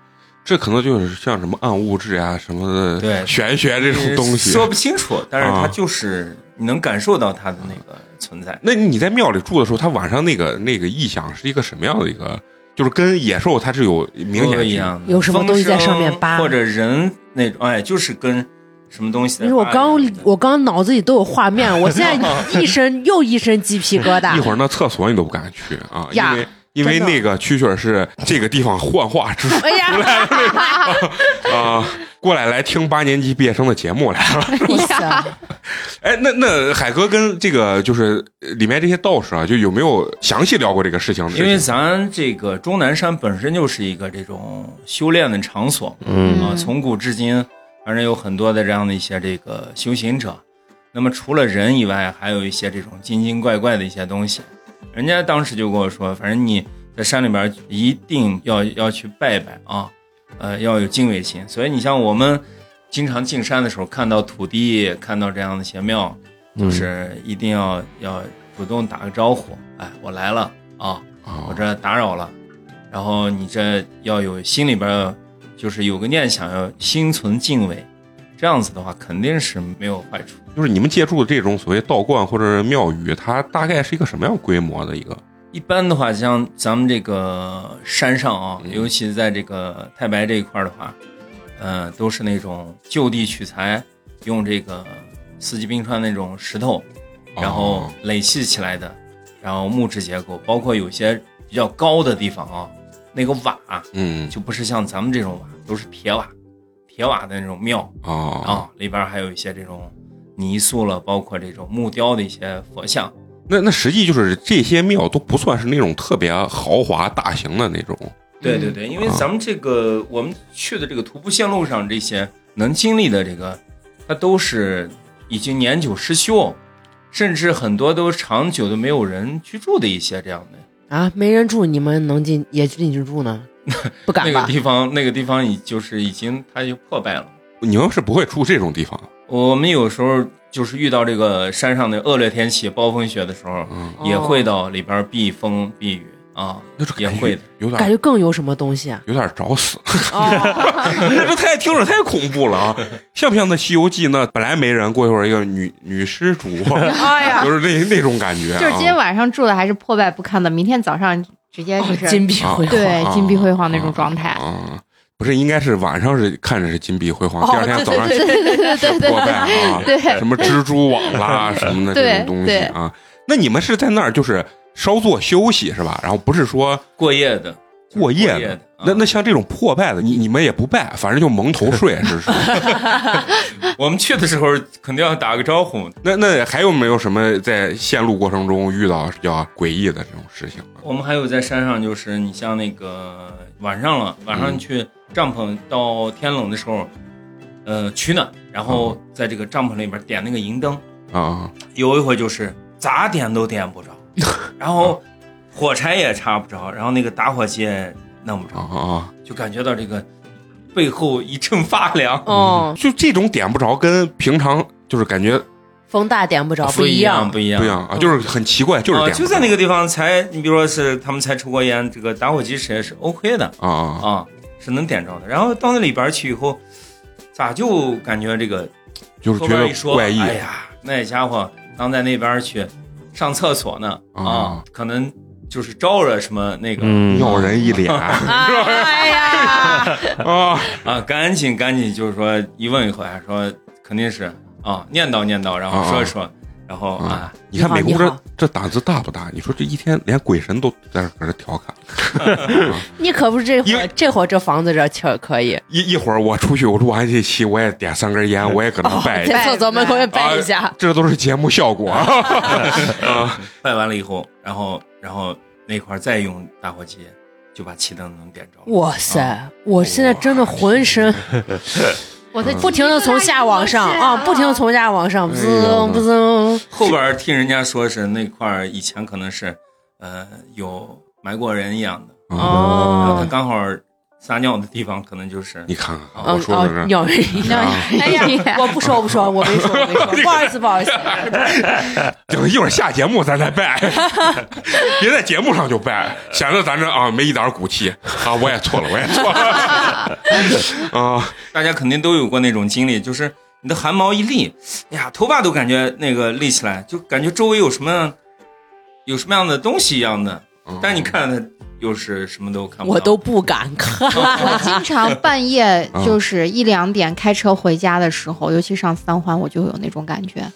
这可能就是像什么暗物质呀、什么的，对玄学这种东西。说不清楚，但是它啊就是你能感受到它的那个存在。那你在庙里住的时候，它晚上那个那个异响是一个什么样的一个？就是跟野兽它是有明显不一样的，有什么东西在上面扒或者人那种，哎，就是跟什么东西你说我刚我刚脑子里都有画面，我现在 <laughs> 一身又一身鸡皮疙瘩。<laughs> 一会儿那厕所你都不敢去啊，因呀为因为那个蛐蛐是这个地方幻化之哎呀，<laughs> 啊，过来来听八年级毕业生的节目来了。哎，那那海哥跟这个就是呃里面这些道士啊，就有没有详细聊过这个事情？因为咱这个终南山本身就是一个这种修炼的场所，嗯啊，从古至今，反正有很多的这样的一些这个修行者。那么除了人以外，还有一些这种精精怪怪的一些东西。人家当时就跟我说，反正你在山里边一定要要去拜拜啊，呃，要有敬畏心。所以你像我们经常进山的时候，看到土地，看到这样的一些庙，嗯就是一定要要主动打个招呼，哎，我来了啊，啊我这打扰了，然后你这要有心里边儿就是有个念想，要心存敬畏，这样子的话肯定是没有坏处。就是你们借助的这种所谓道观或者是庙宇，它大概是一个什么样规模的一个？一般的话，像咱们这个山上啊，嗯尤其在这个太白这一块儿的话，呃，都是那种就地取材，用这个四季冰川那种石头，然后哦垒砌起来的，然后木质结构，包括有些比较高的地方啊，那个瓦嗯。就不是像咱们这种瓦，都是铁瓦，铁瓦的那种庙。啊啊，里边还有一些这种泥塑了，包括这种木雕的一些佛像。那那实际就是这些庙都不算是那种特别豪华大型的那种。对对对，因为啊咱们这个我们去的这个徒步线路上，这些能经历的这个，它都是已经年久失修，甚至很多都长久都没有人居住的一些这样的啊，没人住，你们能进也进去住呢？<laughs> 不敢那个吧？地方，那个地方已就是已经它就破败了。你们是不会住这种地方，我们有时候就是遇到这个山上的恶劣天气、暴风雪的时候，嗯，也会到里边避风避雨啊，那是也会的。有点感觉更有什么东西啊？有点找死，哦，<laughs> 这太听着太恐怖了啊！像不像那《西游记》那本来没人，过一会儿一个女女施主，<laughs> 哎呀，就是那那种感觉、啊。就是今天晚上住的还是破败不堪的，明天早上直接就是金碧辉煌。对金碧辉煌那种状态。啊，不是，应该是晚上是看着是金碧辉煌，哦第二天早上对对对对是对对破败啊，对什么蜘蛛网啦什么的这种东西啊。那你们是在那儿就是稍作休息是吧？然后不是说过夜的，过夜的。的。啊那那像这种破败的，你你们也不拜，反正就蒙头睡，<laughs> 是是。<laughs> 我们去的时候肯定要打个招呼。那那还有没有什么在线路过程中遇到比较诡异的这种事情啊？我们还有在山上，就是你像那个晚上了，晚上去帐篷到天冷的时候，呃，取暖，然后在这个帐篷里边点那个银灯，啊有一回就是咋点都点不着，<laughs> 然后火柴也插不着，然后那个打火机也弄不着，就感觉到这个背后一阵发凉。哦，就这种点不着，跟平常就是感觉风大点不着不一不样，不一样，不一样啊，就是很奇怪，就是就在那个地方才，你比如说是他们才抽过烟，这个打火机是是 OK 的。啊啊。啊，是能点着的。然后到那里边去以后，咋就感觉这个就是觉得怪异。哎呀，那家伙刚在那边去上厕所呢？啊。啊，可能就是招惹什么那个嗯，尿人一脸。<laughs> 哎呀，<laughs> 啊。啊，赶紧赶紧，就是说一问一回，说肯定是啊，念叨念叨，然后说一说，然后啊啊，！你看美国这这胆子大不大？你说这一天连鬼神都在这搁这调侃，<laughs> 你可不是这会儿这会儿这房子这气儿可以，一一会儿我出去，我录完这期我也点三根烟，我也搁那拜一下，在厕所门口也拜一下。这都是节目效果 <laughs> 啊！拜完了以后，然后然后那块再用打火机就把气灯能点着。哇塞！我现在真的浑身我在不停的从下往上啊，不停的从下往上，哎滋不滋。后边听人家说是那块儿以前可能是呃有埋过人一样的，哦。然后他哦，刚好撒尿的地方可能就是你看看，啊我说的是，哦尿人一样。<laughs> 哎呀，我不说，我不说，我没说，我没说，不好意思，不好意思。<laughs> 等一会儿下节目咱再拜，<laughs> 别在节目上就拜，显得咱这啊没一点骨气啊！我也错了，我也错了啊！大家肯定都有过那种经历，就是你的汗毛一立，哎呀，头发都感觉那个立起来，就感觉周围有什么有什么样的东西一样的，嗯但你看它又是什么都看不到。我都不敢看。<laughs> 我经常半夜就是一两点开车回家的时候，<laughs> 尤其上三环，我就有那种感觉。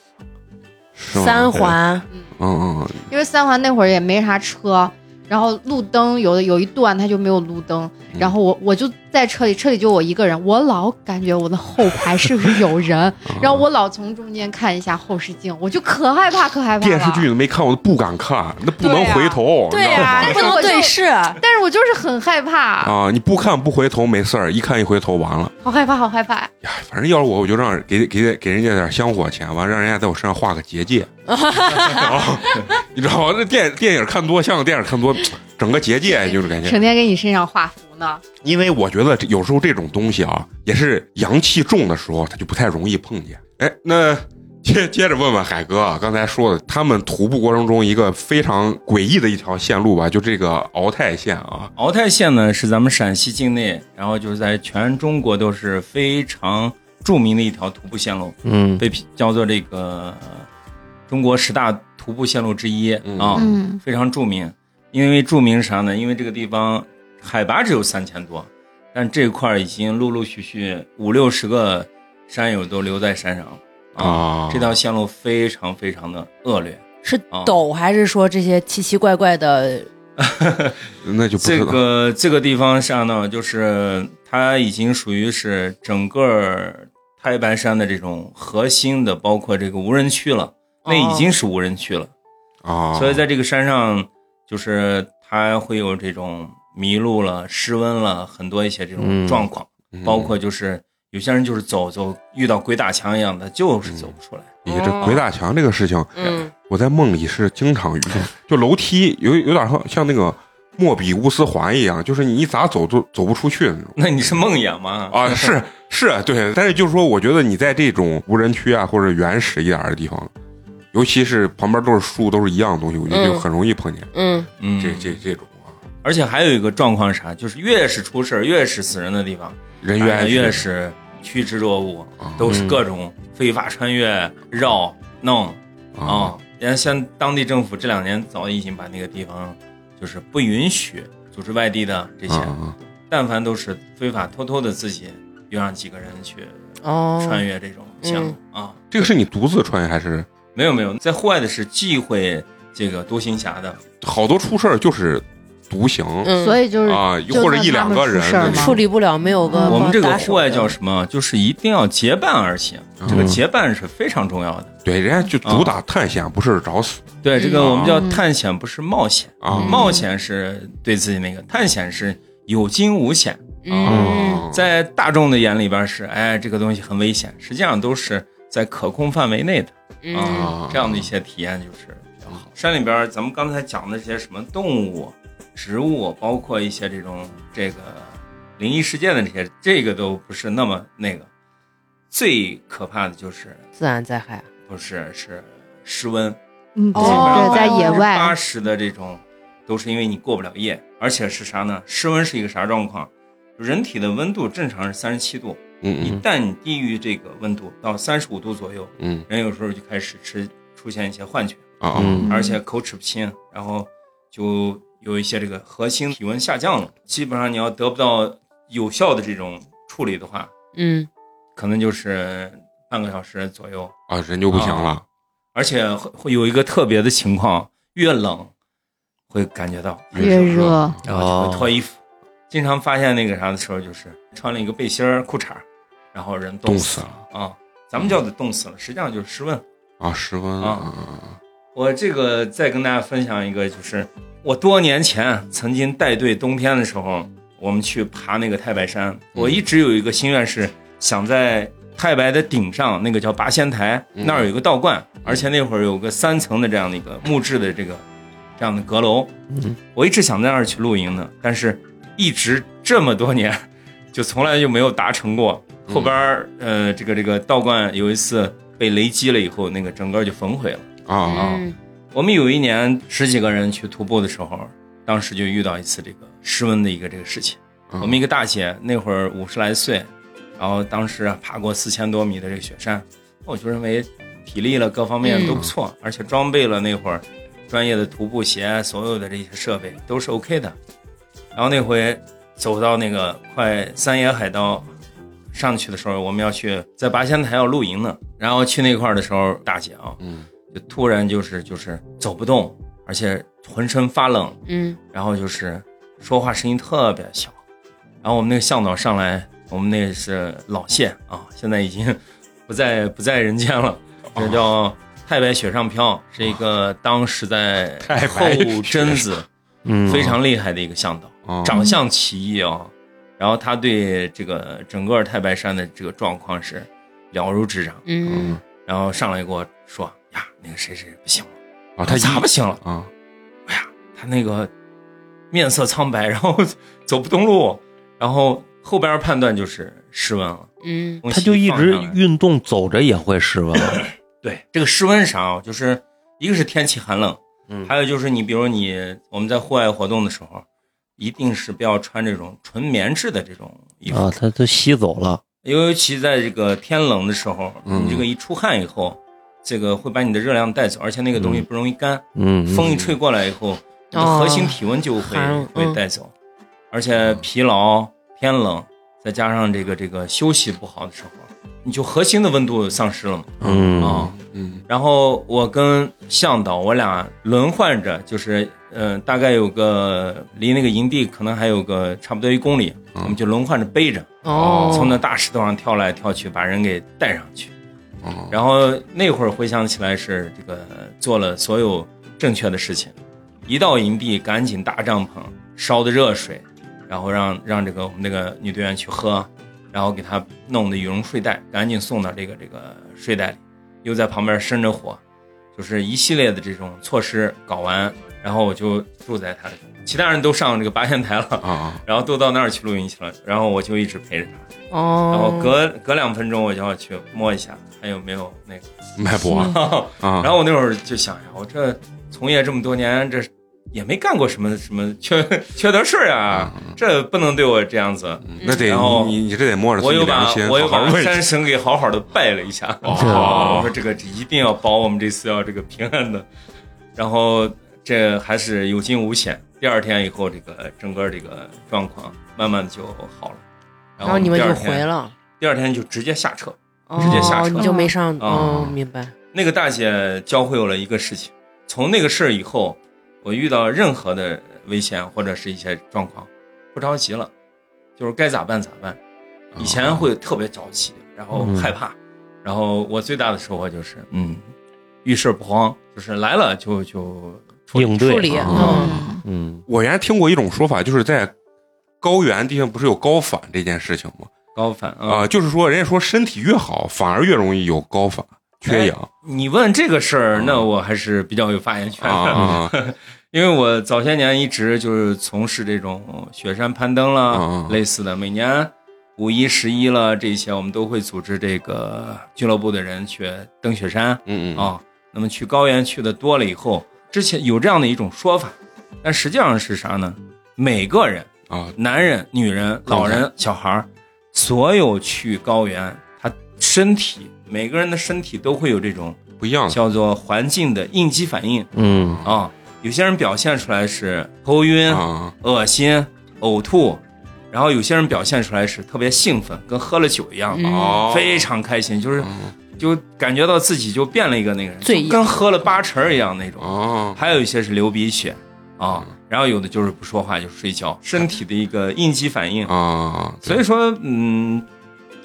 三环，嗯嗯因为三环那会儿也没啥车，然后路灯有的有一段它就没有路灯，嗯然后我我就在车里，车里就我一个人，我老感觉我的后排是不是有人，<laughs> 然后我老从中间看一下后视镜，我就可害怕可害怕了。电视剧都没看，我都不敢看，那不能回头，对呀、呀，不能对视。但是我就是很害怕，啊！你不看不回头没事儿，一看一回头完了好害怕，好害怕。呀。反正要是我，我就让给给给人家点香火钱，完让人家在我身上画个结界。<laughs> 啊你知道吗？那电电影看多，香港电影看多，整个结界就是感觉。成天给你身上画符呢，因为我觉得有时候这种东西啊，也是阳气重的时候，它就不太容易碰见。哎，那接接着问问海哥啊，刚才说的，他们徒步过程中一个非常诡异的一条线路吧，就这个敖泰线啊，敖泰线呢是咱们陕西境内，然后就是在全中国都是非常著名的一条徒步线路，嗯被叫做这个呃中国十大徒步线路之一嗯啊，嗯，非常著名。因为著名啥呢？因为这个地方海拔只有三千多，但这块儿已经陆陆续续五六十个山友都留在山上了啊这条线路非常非常的恶劣。是啊陡还是说这些奇奇怪怪的？<laughs> 那就不。这个这个地方上呢，就是它已经属于是整个太白山的这种核心的，包括这个无人区了。那已经是无人区了，啊，所以在这个山上，就是他会有这种迷路了、失温了，很多一些这种嗯状况，嗯包括就是有些人就是走走遇到鬼打墙一样的，就是走不出来。你这鬼打墙这个事情，嗯，我在梦里是经常遇到，就楼梯有有点像像那个莫比乌斯环一样，就是你一咋走都走不出去那种。那你是梦魇吗？啊，是是，对，但是就是说，我觉得你在这种无人区啊，或者原始一点的地方，尤其是旁边都是树，都是一样的东西，我觉得就嗯很容易碰见嗯，嗯，这这这种啊，而且还有一个状况是啥，就是越是出事儿、越是死人的地方，人大家员越是趋之若鹜，啊。都是各种非法穿越、绕、弄。啊。啊。人家像当地政府这两年早已经把那个地方就是不允许组织外地的这些，啊但凡都是非法偷偷的自己又让几个人去哦，穿越这种项目啊。这个是你独自穿越还是没有没有，在户外的是忌讳这个独行侠的，好多出事儿就是独行。嗯，所以就是啊，就或者一两个人处理不了，没有个嗯我们这个户外叫什么？就是一定要结伴而行，这个嗯结伴是非常重要的。对，人家就主打探险，不是找死。对，这个我们叫嗯探险，不是冒险。啊。嗯。冒险是对自己那个，探险是有惊无险。嗯，啊，在大众的眼里边是，哎，这个东西很危险，实际上都是在可控范围内的嗯啊这样的一些体验就是比较好。山里边咱们刚才讲的这些什么动物，植物，包括一些这种这个灵异事件的这些，这个都不是那么那个。最可怕的就是自然灾害，不是是室温，嗯，对哦对，在野外八，十的这种，都是因为你过不了夜，而且是啥呢？室温是一个啥状况？人体的温度正常是三十七度，一嗯旦你低于这个温度到三十五度左右，嗯人有时候就开始吃出现一些幻觉，啊啊嗯而且口齿不清，然后就有一些这个核心体温下降了。基本上你要得不到有效的这种处理的话，嗯，可能就是半个小时左右。啊，人就不行了。而且会会有一个特别的情况，越冷会感觉到，越热，然后就会脱衣服。经常发现那个啥的时候，就是穿了一个背心儿、裤衩儿，然后人冻死死了啊。咱们叫的冻死了，实际上就是失温。啊，失温啊啊，我这个再跟大家分享一个，就是我多年前曾经带队冬天的时候，我们去爬那个太白山。我一直有一个心愿是想在太白的顶上，那个叫八仙台嗯那儿有一个道观，而且那会儿有个三层的这样的一个木质的这个这样的阁楼。嗯，我一直想在那儿去露营的，但是一直这么多年，就从来就没有达成过。后边儿呃，这个这个道观有一次被雷击了以后，那个整个就焚毁了。啊嗯我们有一年十几个人去徒步的时候，当时就遇到一次这个失温的一个这个事情。嗯我们一个大姐那会儿五十来岁，然后当时啊爬过四千多米的这个雪山，我就认为体力了各方面都不错，而且装备了那会儿专业的徒步鞋，所有的这些设备都是 OK 的。然后那回走到那个快三野海盗上去的时候，我们要去在八仙台要露营呢，然后去那块儿的时候，大姐啊，嗯。就突然就是就是走不动，而且浑身发冷，嗯。然后就是说话声音特别小。然后我们那个向导上来，我们那是老谢啊，现在已经不在 <laughs> 不在人间了，这叫太白雪上飘，是一个当时在太后白雪真子嗯，非常厉害的一个向导，啊，长相奇异啊。然后他对这个整个太白山的这个状况是了如指掌，嗯然后上来给我说呀，那个谁谁不行了。啊，他咋不行了？啊哎呀，他那个面色苍白，然后 <laughs> 走不动路，然后后边判断就是失温了。嗯他就一直运动走着也会失温。对这个失温是啥啊？就是一个是天气寒冷，嗯还有就是你比如你我们在户外活动的时候，一定是不要穿这种纯棉质的这种衣服，啊，它都吸走了。尤其在这个天冷的时候，嗯。你这个一出汗以后，这个会把你的热量带走，而且那个东西不容易干。嗯，风一吹过来以后，你的核心体温就会、寒会嗯带走，而且疲劳、天冷，再加上这个这个休息不好的时候，你就核心的温度丧失了嘛。嗯。啊、嗯。然后我跟向导我俩轮换着，就是呃，大概有个离那个营地可能还有个差不多一公里，嗯。我们就轮换着背着，哦，从那大石头上跳来跳去，把人给带上去。哦。然后那会儿回想起来是这个做了所有正确的事情，一到营地赶紧搭帐篷，烧的热水，然后让让这个我们那个女队员去喝，然后给她弄的羽绒睡袋，赶紧送到这个这个睡袋里，又在旁边生着火，就是一系列的这种措施搞完，然后我就住在他，其他人都上这个八仙台了。啊然后都到那儿去露营去了，然后我就一直陪着他，哦，然后隔隔两分钟我就要去摸一下还有没有那个脉搏。<laughs> 啊，然后我那会儿就想呀，我这从业这么多年，这也没干过什么什么缺 <laughs> 缺德事儿呀，这不能对我这样子。嗯。那得然后你你这得摸着自己我又把心，我又把山神给好好的拜了一下，哦。我说这个一定要保我们这次要这个平安的，然后这还是有惊无险。第二天以后，这个整个这个状况慢慢就好了，然后你们就回，了，第二天就直接下车。直接下车你就没上，啊哦，明白，那个大姐教会我了一个事情，从那个事儿以后，我遇到任何的危险或者是一些状况，不着急了，就是该咋办咋办。以前会特别着急，然后嗯害怕，然后我最大的收获就是，嗯，遇事不慌，就是来了就就应对处理，啊嗯，嗯我原来听过一种说法，就是在高原地方不是有高反这件事情吗？高反啊。啊，就是说人家说身体越好，反而越容易有高反、缺氧你问这个事儿，那我还是比较有发言权啊的。啊 <laughs> 因为我早些年一直就是从事这种雪山攀登了、嗯嗯类似的，每年五一、十一了这些，我们都会组织这个俱乐部的人去登雪山嗯嗯啊。那么去高原去的多了以后，之前有这样的一种说法，但实际上是啥呢？每个人，啊，男人、女人、老人、小孩儿，所有去高原，他身体每个人的身体都会有这种不一样。的叫做环境的应激反应。嗯。啊。有些人表现出来是头晕、啊。恶心、呕吐，然后有些人表现出来是特别兴奋，跟喝了酒一样，非常开心，就是嗯就感觉到自己就变了一个那个人，跟喝了八成儿一样那种。哦，还有一些是流鼻血啊，然后有的就是不说话就睡觉，身体的一个应激反应。啊，所以说，嗯，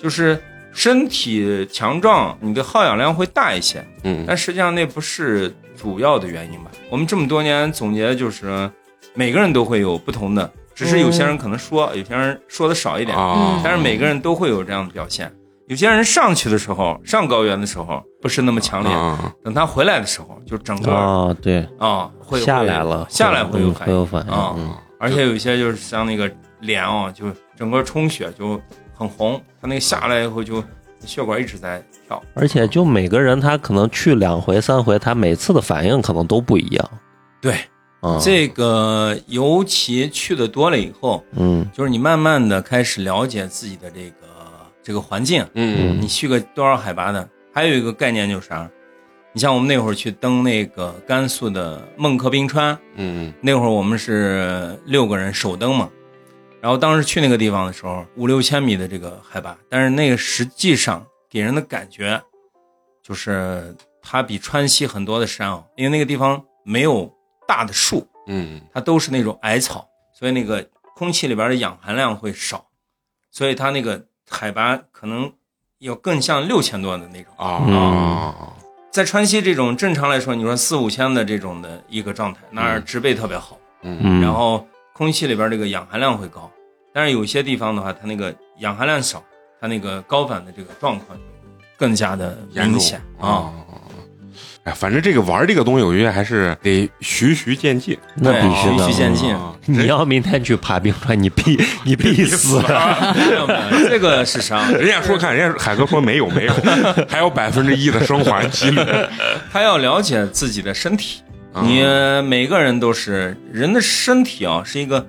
就是身体强壮，你的耗氧量会大一些，嗯但实际上那不是主要的原因吧？我们这么多年总结就是，每个人都会有不同的，只是有些人可能说，有些人说的少一点，啊，但是每个人都会有这样的表现。有些人上去的时候，上高原的时候不是那么强烈，啊。等他回来的时候，就整个啊，对，啊会下来了，下来会有嗯反应会有反应啊。嗯。而且有一些就是像那个脸哦，就整个充血就很红，他那个下来以后就血管一直在跳。而且就每个人他可能去两回三回，他每次的反应可能都不一样。对，啊。这个尤其去的多了以后，嗯。就是你慢慢的开始了解自己的这个这个环境，嗯你去个多少海拔的，还有一个概念就是啥？你像我们那会儿去登那个甘肃的孟克冰川，嗯那会儿我们是六个人首登嘛，然后当时去那个地方的时候，五六千米的这个海拔，但是那个实际上给人的感觉，就是它比川西很多的山哦，因为那个地方没有大的树，嗯它都是那种矮草，所以那个空气里边的氧含量会少，所以它那个海拔可能要更像六千多的那种。啊，在川西这种正常来说，你说四五千的这种的一个状态，那儿植被特别好。嗯嗯，然后空气里边这个氧含量会高，但是有些地方的话，它那个氧含量少，它那个高反的这个状况就更加的严重明显啊。啊。哎，反正这个玩这个东西，我觉得还是得循序渐进。那必须的循序。渐进。啊 <laughs> 你要明天去爬冰川，你必 <laughs> 你必死。<laughs> 这个是啥？人家说看，人家海哥说没有没有，还有百分之一的生还几率。他要了解自己的身体。啊你每个人都是人的身体啊，是一个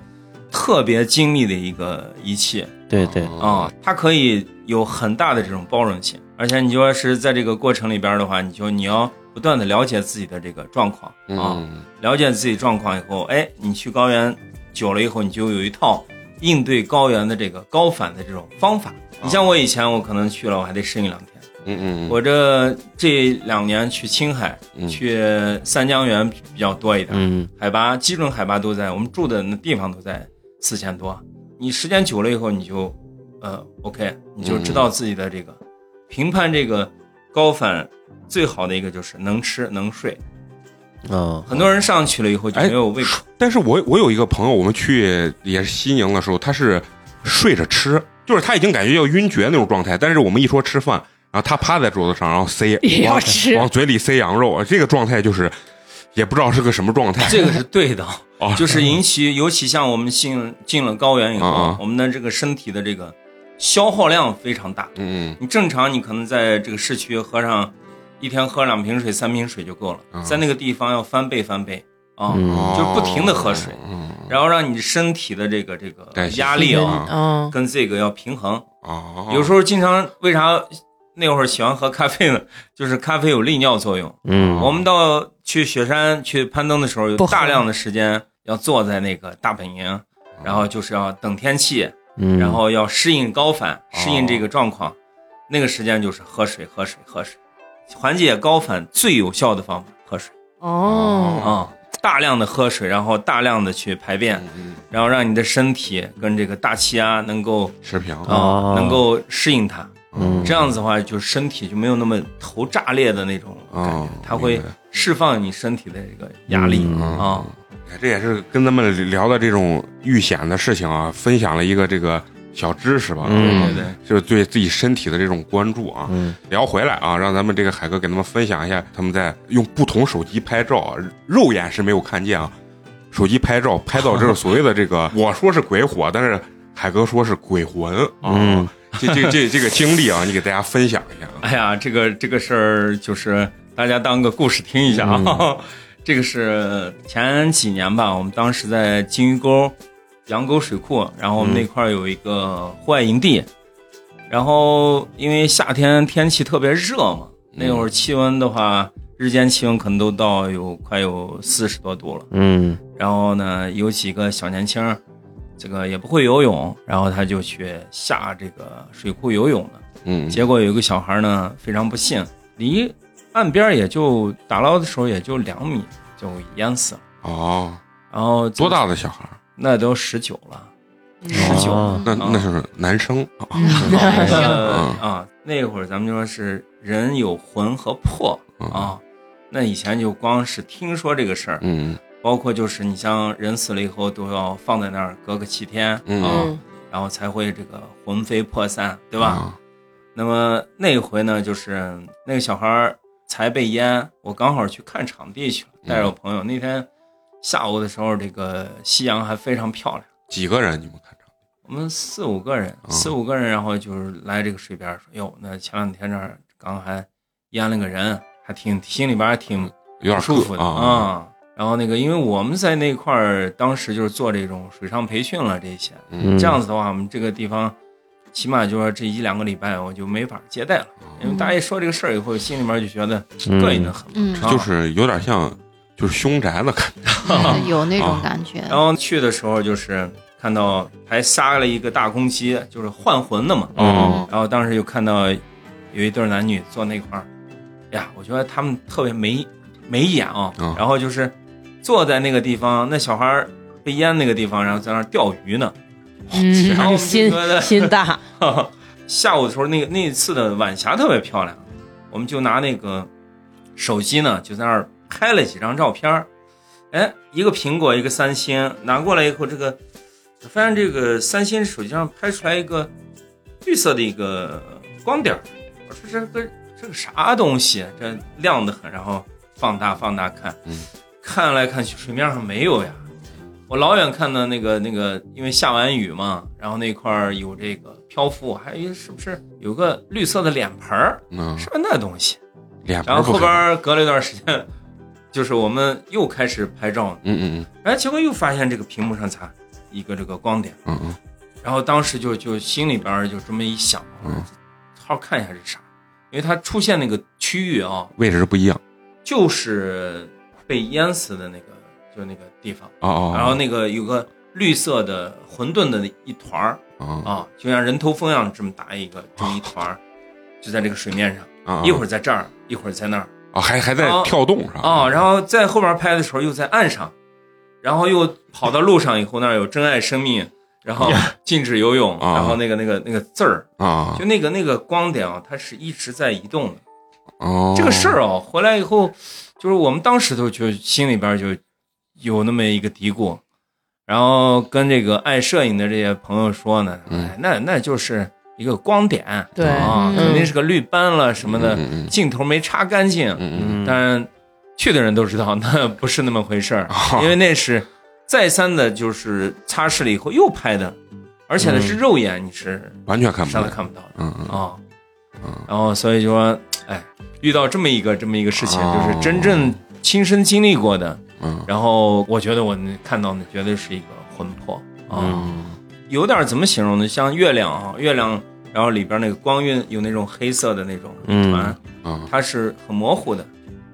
特别精密的一个仪器对对，啊，它可以有很大的这种包容性，而且你就要是在这个过程里边的话，你就你要不断的了解自己的这个状况啊，嗯了解自己状况以后，哎，你去高原久了以后，你就有一套应对高原的这个高反的这种方法。你像我以前，我可能去了，我还得适应两天。嗯嗯我这这两年去青海、嗯。去三江源比较多一点，嗯。海拔基准海拔都在我们住的那地方都在四千多。你时间久了以后，你就呃 OK，你就知道自己的这个、评判这个高反最好的一个就是能吃能睡。啊，很多人上去了以后就哎没有胃口，但是我我有一个朋友，我们去也是西宁的时候，他是睡着吃，就是他已经感觉要晕厥那种状态，但是我们一说吃饭，然后他趴在桌子上，然后塞也要往吃往嘴里塞羊肉，这个状态就是也不知道是个什么状态。这个是对的。<laughs> 哦，就是引起，尤其像我们进进了高原以后，啊啊我们的这个身体的这个消耗量非常大。嗯。你正常你可能在这个市区喝上一天喝两瓶水、三瓶水就够了，啊在那个地方要翻倍翻倍啊，嗯。嗯，就是不停的喝水，嗯然后让你身体的这个这个压力啊跟这个要平衡。哦，有时候经常为啥那会儿喜欢喝咖啡呢？就是咖啡有利尿作用。嗯。我们到去雪山去攀登的时候，有大量的时间要坐在那个大本营，然后就是要等天气，嗯，然后要适应高反，适应这个状况。那个时间就是喝水，喝水，喝水，缓解高反最有效的方法，喝水。哦，啊、大量的喝水，然后大量的去排便，嗯然后让你的身体跟这个大气压能够持平。啊、哦。能够适应它。嗯。这样子的话，就身体就没有那么头炸裂的那种感觉，哦它会释放你身体的这个压力。嗯啊。哎这也是跟咱们聊的这种遇险的事情啊，分享了一个这个小知识吧，嗯对对对，就是对自己身体的这种关注啊。嗯聊回来啊，让咱们这个海哥给他们分享一下他们在用不同手机拍照啊，肉眼是没有看见啊，手机拍照，拍到这个所谓的这个，<laughs> 我说是鬼火，但是海哥说是鬼魂啊。嗯这这这这个经历啊，你给大家分享一下啊。哎呀，这个这个事儿就是大家当个故事听一下啊。<laughs> 这个是前几年吧，我们当时在金鱼沟羊沟水库，然后我们那块儿有一个户外营地，然后因为夏天天气特别热嘛，那会儿气温的话，日间气温可能都到有快有四十多度了。嗯。然后呢，有几个小年轻儿，这个也不会游泳，然后他就去下这个水库游泳了。嗯，结果有一个小孩呢，非常不幸，离岸边也就打捞的时候也就两米就淹死了。哦，然后多？大的小孩儿？那都十九了，十九、哦那那是男生啊。呃啊，那会儿咱们就说是人有魂和魄嗯啊。那以前就光是听说这个事儿，嗯包括就是你像人死了以后都要放在那儿隔个七天嗯啊，嗯然后才会这个魂飞魄散，对对吧？？那么那回呢，就是那个小孩儿才被淹，我刚好去看场地去了，带着我朋友。那天下午的时候，这个夕阳还非常漂亮。几个人？你们看着？我们四五个人，嗯四五个人，然后就是来这个水边儿说：“哟，那前两天这儿刚还淹了个人，还挺心里边还挺有点舒服的啊。啊。然后那个，因为我们在那块儿当时就是做这种水上培训了，这些嗯这样子的话，我们这个地方起码就说这一两个礼拜我就没法接待了，因为大家一说这个事儿以后，心里面就觉得膈应的很。嗯，啊就是有点像就是凶宅的感觉。<laughs> 有那啊种感觉。然后去的时候就是看到还杀了一个大公鸡，就是换魂的嘛。哦然后当时就看到有一对男女坐那块儿，呀，我觉得他们特别没没眼啊。嗯然后就是坐在那个地方，那小孩儿被淹那个地方，然后在那儿钓鱼呢。然后 <laughs> 心心大，下午的时候，那个那一次的晚霞特别漂亮，我们就拿那个手机呢，就在那儿拍了几张照片儿。哎，一个苹果，一个三星，拿过来以后，这个发现这个三星手机上拍出来一个绿色的一个光点儿，我说这个这个啥东西，这亮的很，然后放大放大看，嗯看来看去水面上没有呀。我老远看到那个那个，因为下完雨嘛，然后那块儿有这个漂浮，我还是不是有个绿色的脸盆儿，嗯，是不是那东西？脸然后后边隔了一段时间，就是我们又开始拍照，嗯嗯嗯。哎，结果又发现这个屏幕上咋一个这个光点，嗯嗯然后当时就就心里边儿就这么一想，嗯。好好看一下是啥，因为它出现那个区域啊，位置不一样。就是被淹死的那个，就是那个地方，哦哦。然后那个有个绿色的混沌的一团儿啊啊，就像人头蜂一样这么大一个这么一团儿，就在这个水面上，啊！一会儿在这儿，一会儿在那儿。啊，还还在啊跳动是吧？啊，然后在后边拍的时候又在岸上，然后又跑到路上以后那儿有珍爱生命，然后禁止游泳，啊然后那个那个那个字儿，啊就那个那个光点啊，它是一直在移动的。哦，这个事儿啊，回来以后，就是我们当时都就心里边就有那么一个嘀咕，然后跟这个爱摄影的这些朋友说呢，嗯。哎，那那就是一个光点，对。啊，嗯。肯定是个绿斑了什么的，镜头没擦干净。嗯嗯嗯，但去的人都知道，那 <laughs> 不是那么回事儿，哦。因为那是再三的，就是擦拭了以后又拍的，而且呢嗯是肉眼你是完全看不到。上来。看不到的。嗯嗯。啊、嗯。然后所以就说，哎，遇到这么一个这么一个事情，哦。就是真正亲身经历过的，嗯。然后我觉得我看到的绝对是一个魂魄啊，嗯。有点怎么形容呢？像月亮啊，月亮，然后里边那个光晕有那种黑色的那种嗯。团，嗯。它是很模糊的，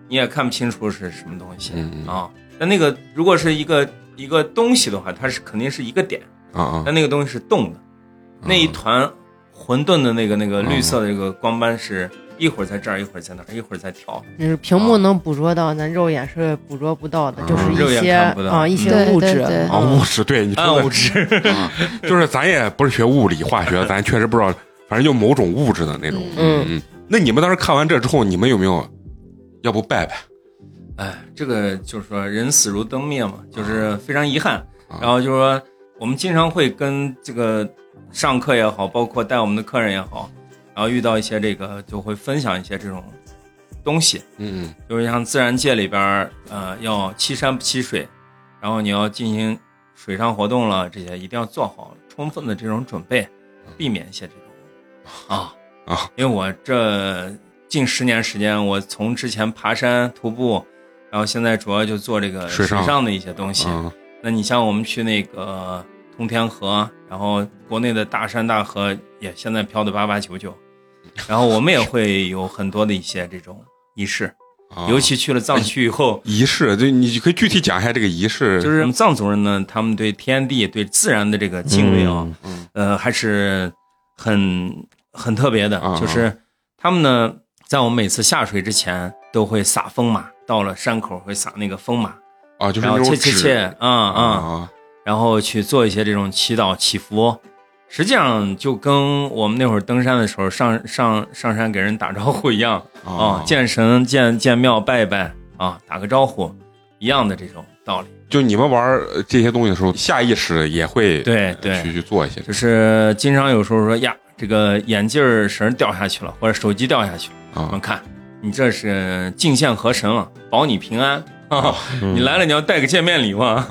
你也看不清楚是什么东西、啊。但那个如果是一个一个东西的话，它是肯定是一个点，啊啊但那个东西是动的，那一团混沌的那个那个绿色的这个光斑是一会儿在这儿，一会儿在那儿，一会儿在跳。就是屏幕能捕捉到，咱肉眼是捕捉不到的，嗯就是一些啊一些物质。啊！物质，对你说物质，<laughs> 啊，<laughs> 就是咱也不是学物理化学，咱确实不知道，反正就某种物质的那种。嗯嗯。那你们当时看完这之后，你们有没有要不拜拜？哎，这个就是说人死如灯灭嘛，就是非常遗憾。啊然后就是说，我们经常会跟这个上课也好，包括带我们的客人也好，然后遇到一些这个就会分享一些这种东西，嗯。就是像自然界里边儿，呃，要欺山不欺水，然后你要进行水上活动了，这些一定要做好充分的这种准备，避免一些这种啊。啊，因为我这近十年时间，我从之前爬山徒步，然后现在主要就做这个水上水上的一些东西。嗯。那你像我们去那个通天河，然后国内的大山大河也现在飘的八八九九，然后我们也会有很多的一些这种仪式，<laughs> 啊尤其去了藏区以后，<laughs> 仪式，就你可以具体讲一下这个仪式，就是我们藏族人呢，他们对天地、对自然的这个敬畏啊，嗯呃，还是很很特别的啊，就是他们呢，在我们每次下水之前都会撒风马，到了山口会撒那个风马，啊，就是然后那种纸切切切，啊啊。啊然后去做一些这种祈祷祈福，实际上就跟我们那会儿登山的时候上上上山给人打招呼一样啊，见神见见庙拜一拜啊，打个招呼一样的这种道理。就你们玩呃这些东西的时候，下意识也会对对。去去做一些。就是经常有时候说呀，这个眼镜绳掉下去了，或者手机掉下去了，我啊们看你这是敬献河神了，保你平安。啊，嗯。你来了，你要带个见面礼嘛。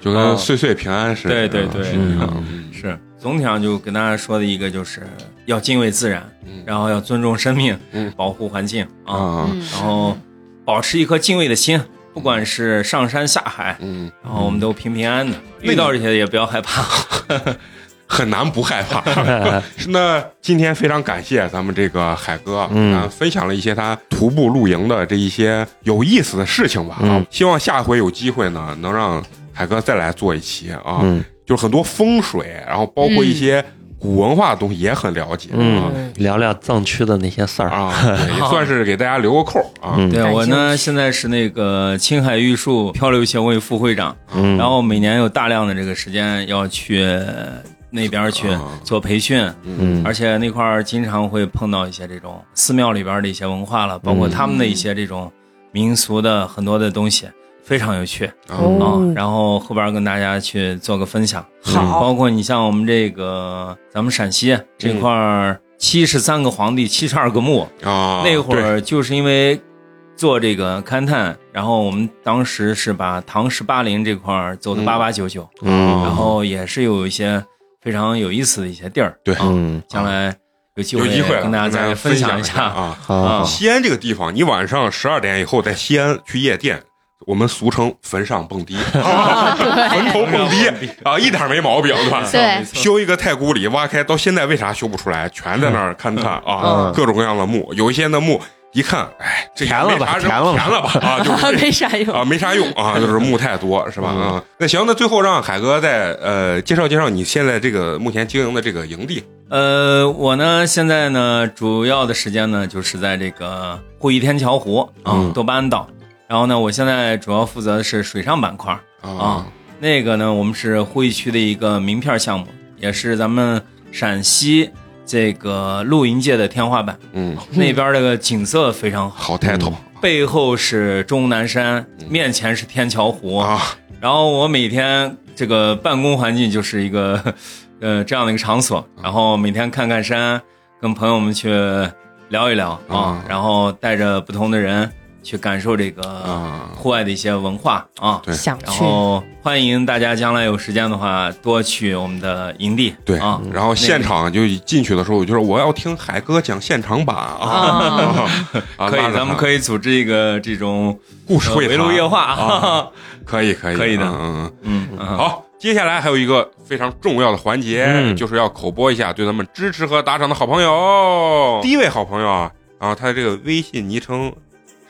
就跟岁岁平安似的，对对对。嗯。是，总体上就跟大家说的一个就是要敬畏自然，嗯然后要尊重生命，嗯 <laughs> 保护环境啊，然后保持一颗敬畏的心，不管是上山下海，嗯，然后我们都平平安安的，遇到这些也不要害怕。<laughs> 很难不害怕。<laughs> 是那今天非常感谢咱们这个海哥，嗯啊分享了一些他徒步露营的这一些有意思的事情吧。啊嗯，希望下回有机会呢，能让海哥再来做一期啊。嗯就是很多风水，然后包括一些古文化的东西也很了解啊。嗯，聊聊藏区的那些事儿。啊，也算是给大家留个扣啊。嗯。对我呢，现在是那个青海玉树漂流协会副会长，嗯，然后每年有大量的这个时间要去那边去啊。做培训，嗯。而且那块儿经常会碰到一些这种寺庙里边的一些文化了，包括他们的一些这种民俗的很多的东西，非常有趣。啊。然后后边跟大家去做个分享，好。包括你像我们这个咱们陕西这块儿七十三个皇帝，七十二个墓，啊，那会儿就是因为做这个勘探，然后我们当时是把唐十八陵这块儿走的嗯。八八九九，嗯。然后也是有一些非常有意思的一些地儿。对。啊嗯。将来有机会有机会跟大家再分享一一下。啊。好。啊西安这个地方，你晚上十二点以后在西安去夜店，我们俗称坟上 <laughs> 蹦迪，坟头蹦迪。啊，一点没毛病，对吧？对修一个太古里，挖开，到现在为啥修不出来？全在那儿勘探啊，嗯。各种各样的墓，有一些那墓一看，哎，这也填了吧填了吧。填了吧啊，<laughs> 就是没啥用。啊，没啥用啊，<laughs> 就是墓太多，是吧？嗯。啊，那行，那最后让海哥再呃介绍介绍你现在这个目前经营的这个营地。呃，我呢现在呢主要的时间呢就是在这个布宜天桥湖啊嗯，多巴胺岛。然后呢，我现在主要负责的是水上板块。啊，那个呢，我们是呼义区的一个名片项目，也是咱们陕西这个露营界的天花板。嗯，那边这个景色非常好，好抬头背后是终南山，面前是天桥湖。啊，然后我每天这个办公环境就是一个呃这样的一个场所，然后每天看看山，跟朋友们去聊一聊。啊啊，然后带着不同的人去感受这个啊。户外的一些文化啊。对。然想去，后欢迎大家将来有时间的话，多去我们的营地。对啊，然后现场就进去的时候，我就说我要听海哥讲现场版啊。<laughs> 可以，咱们可以以组织一个这种故事会呃围炉夜话。啊，可以可以可以的。嗯嗯嗯，嗯。嗯，好，接下来还有一个非常重要的环节，嗯。就是要口播一下对咱们支持和打赏的好朋友。第一位。好朋友啊，然后他的这个微信昵称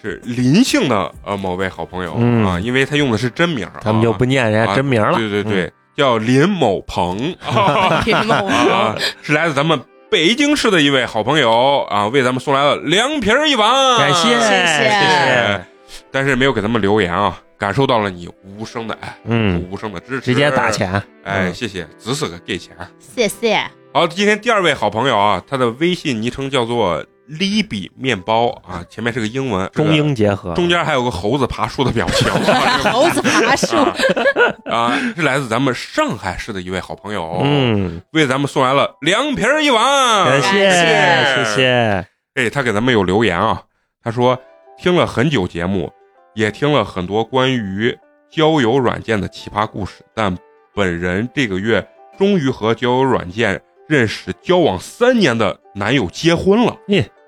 是林姓的呃某位好朋友、嗯啊，因为他用的是真名啊，他们就不念人家真名了。对对对，叫林某鹏啊 <laughs> 别冒啊，是来自咱们北京市的一位好朋友啊，为咱们送来了凉皮儿一碗，感谢谢谢谢谢。但是没有给咱们留言啊，感受到了你无声的爱，嗯，无声的支持，直接打。钱。哎，嗯谢谢，只是个给钱。谢谢。好，今天第二位好朋友啊，他的微信昵称叫做利比面包啊，前面是个英文，中英结合，中间还有个猴子爬树的表情。<laughs> 猴子爬树，啊，是来自咱们上海市的一位好朋友，，嗯，为咱们送来了凉皮儿一碗，感谢谢。谢谢。哎，他给咱们有留言啊，他说听了很久节目，也听了很多关于交友软件的奇葩故事，但本人这个月终于和交友软件认识、交往三年的男友结婚了。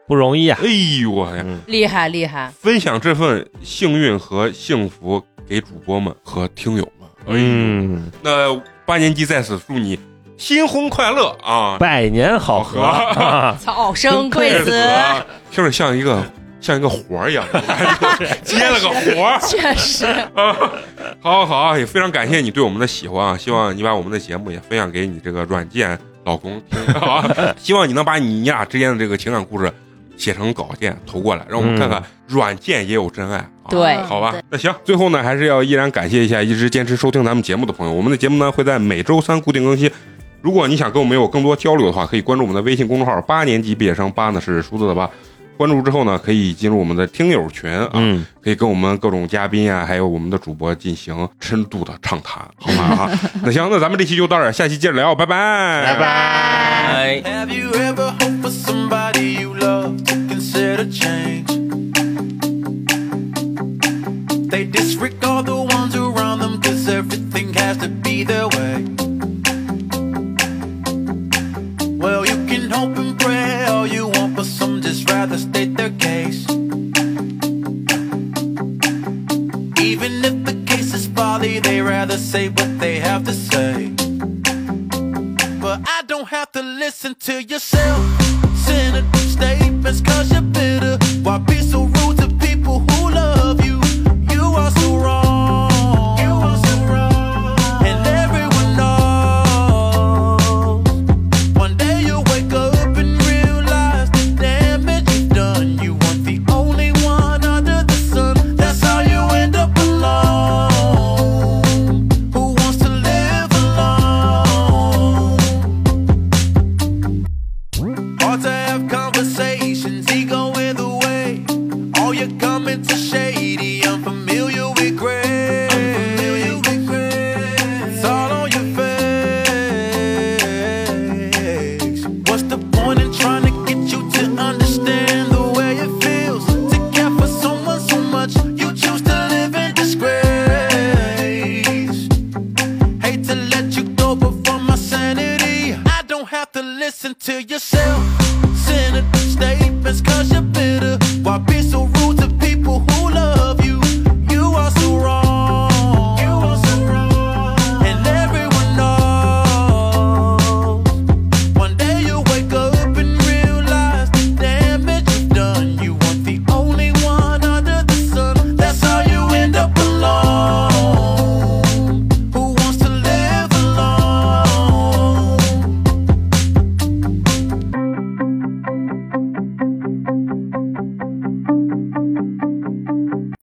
不容易啊。哎呦我呀！嗯，厉害厉害，分享这份幸运和幸福给主播们和听友们。哎呦，嗯，那八年级在此祝你新婚快乐啊！百年好合啊！<laughs> 早生贵子，啊，听着像一个像一个活儿一样，<laughs> 接了个活儿。确实，<laughs> 好好好，也非常感谢你对我们的喜欢啊！希望你把我们的节目也分享给你这个软件老公听啊！希望你能把你你俩之间的这个情感故事写成稿件投过来，让我们看看软件也有真爱。啊对好吧，那行，最后呢，还是要依然感谢一下一直坚持收听咱们节目的朋友。我们的节目呢会在每周三固定更新。如果你想跟我们有更多交流的话，可以关注我们的微信公众号“八年级毕业生”，八呢是数字的八。关注之后呢，可以进入我们的听友群啊，嗯，可以跟我们各种嘉宾啊，还有我们的主播进行深度的畅谈，好吗？啊，那行，那咱们这期就到这，下期接着聊，拜拜，拜拜。Have you ever hoped for somebody you love to consider change? They disregard the ones around them cause everything has to be their way. Well, you can hope rather state their case. Even if the case is folly, they rather say what they have to say. But I don't have to listen to yourself. Centered statements, cause you're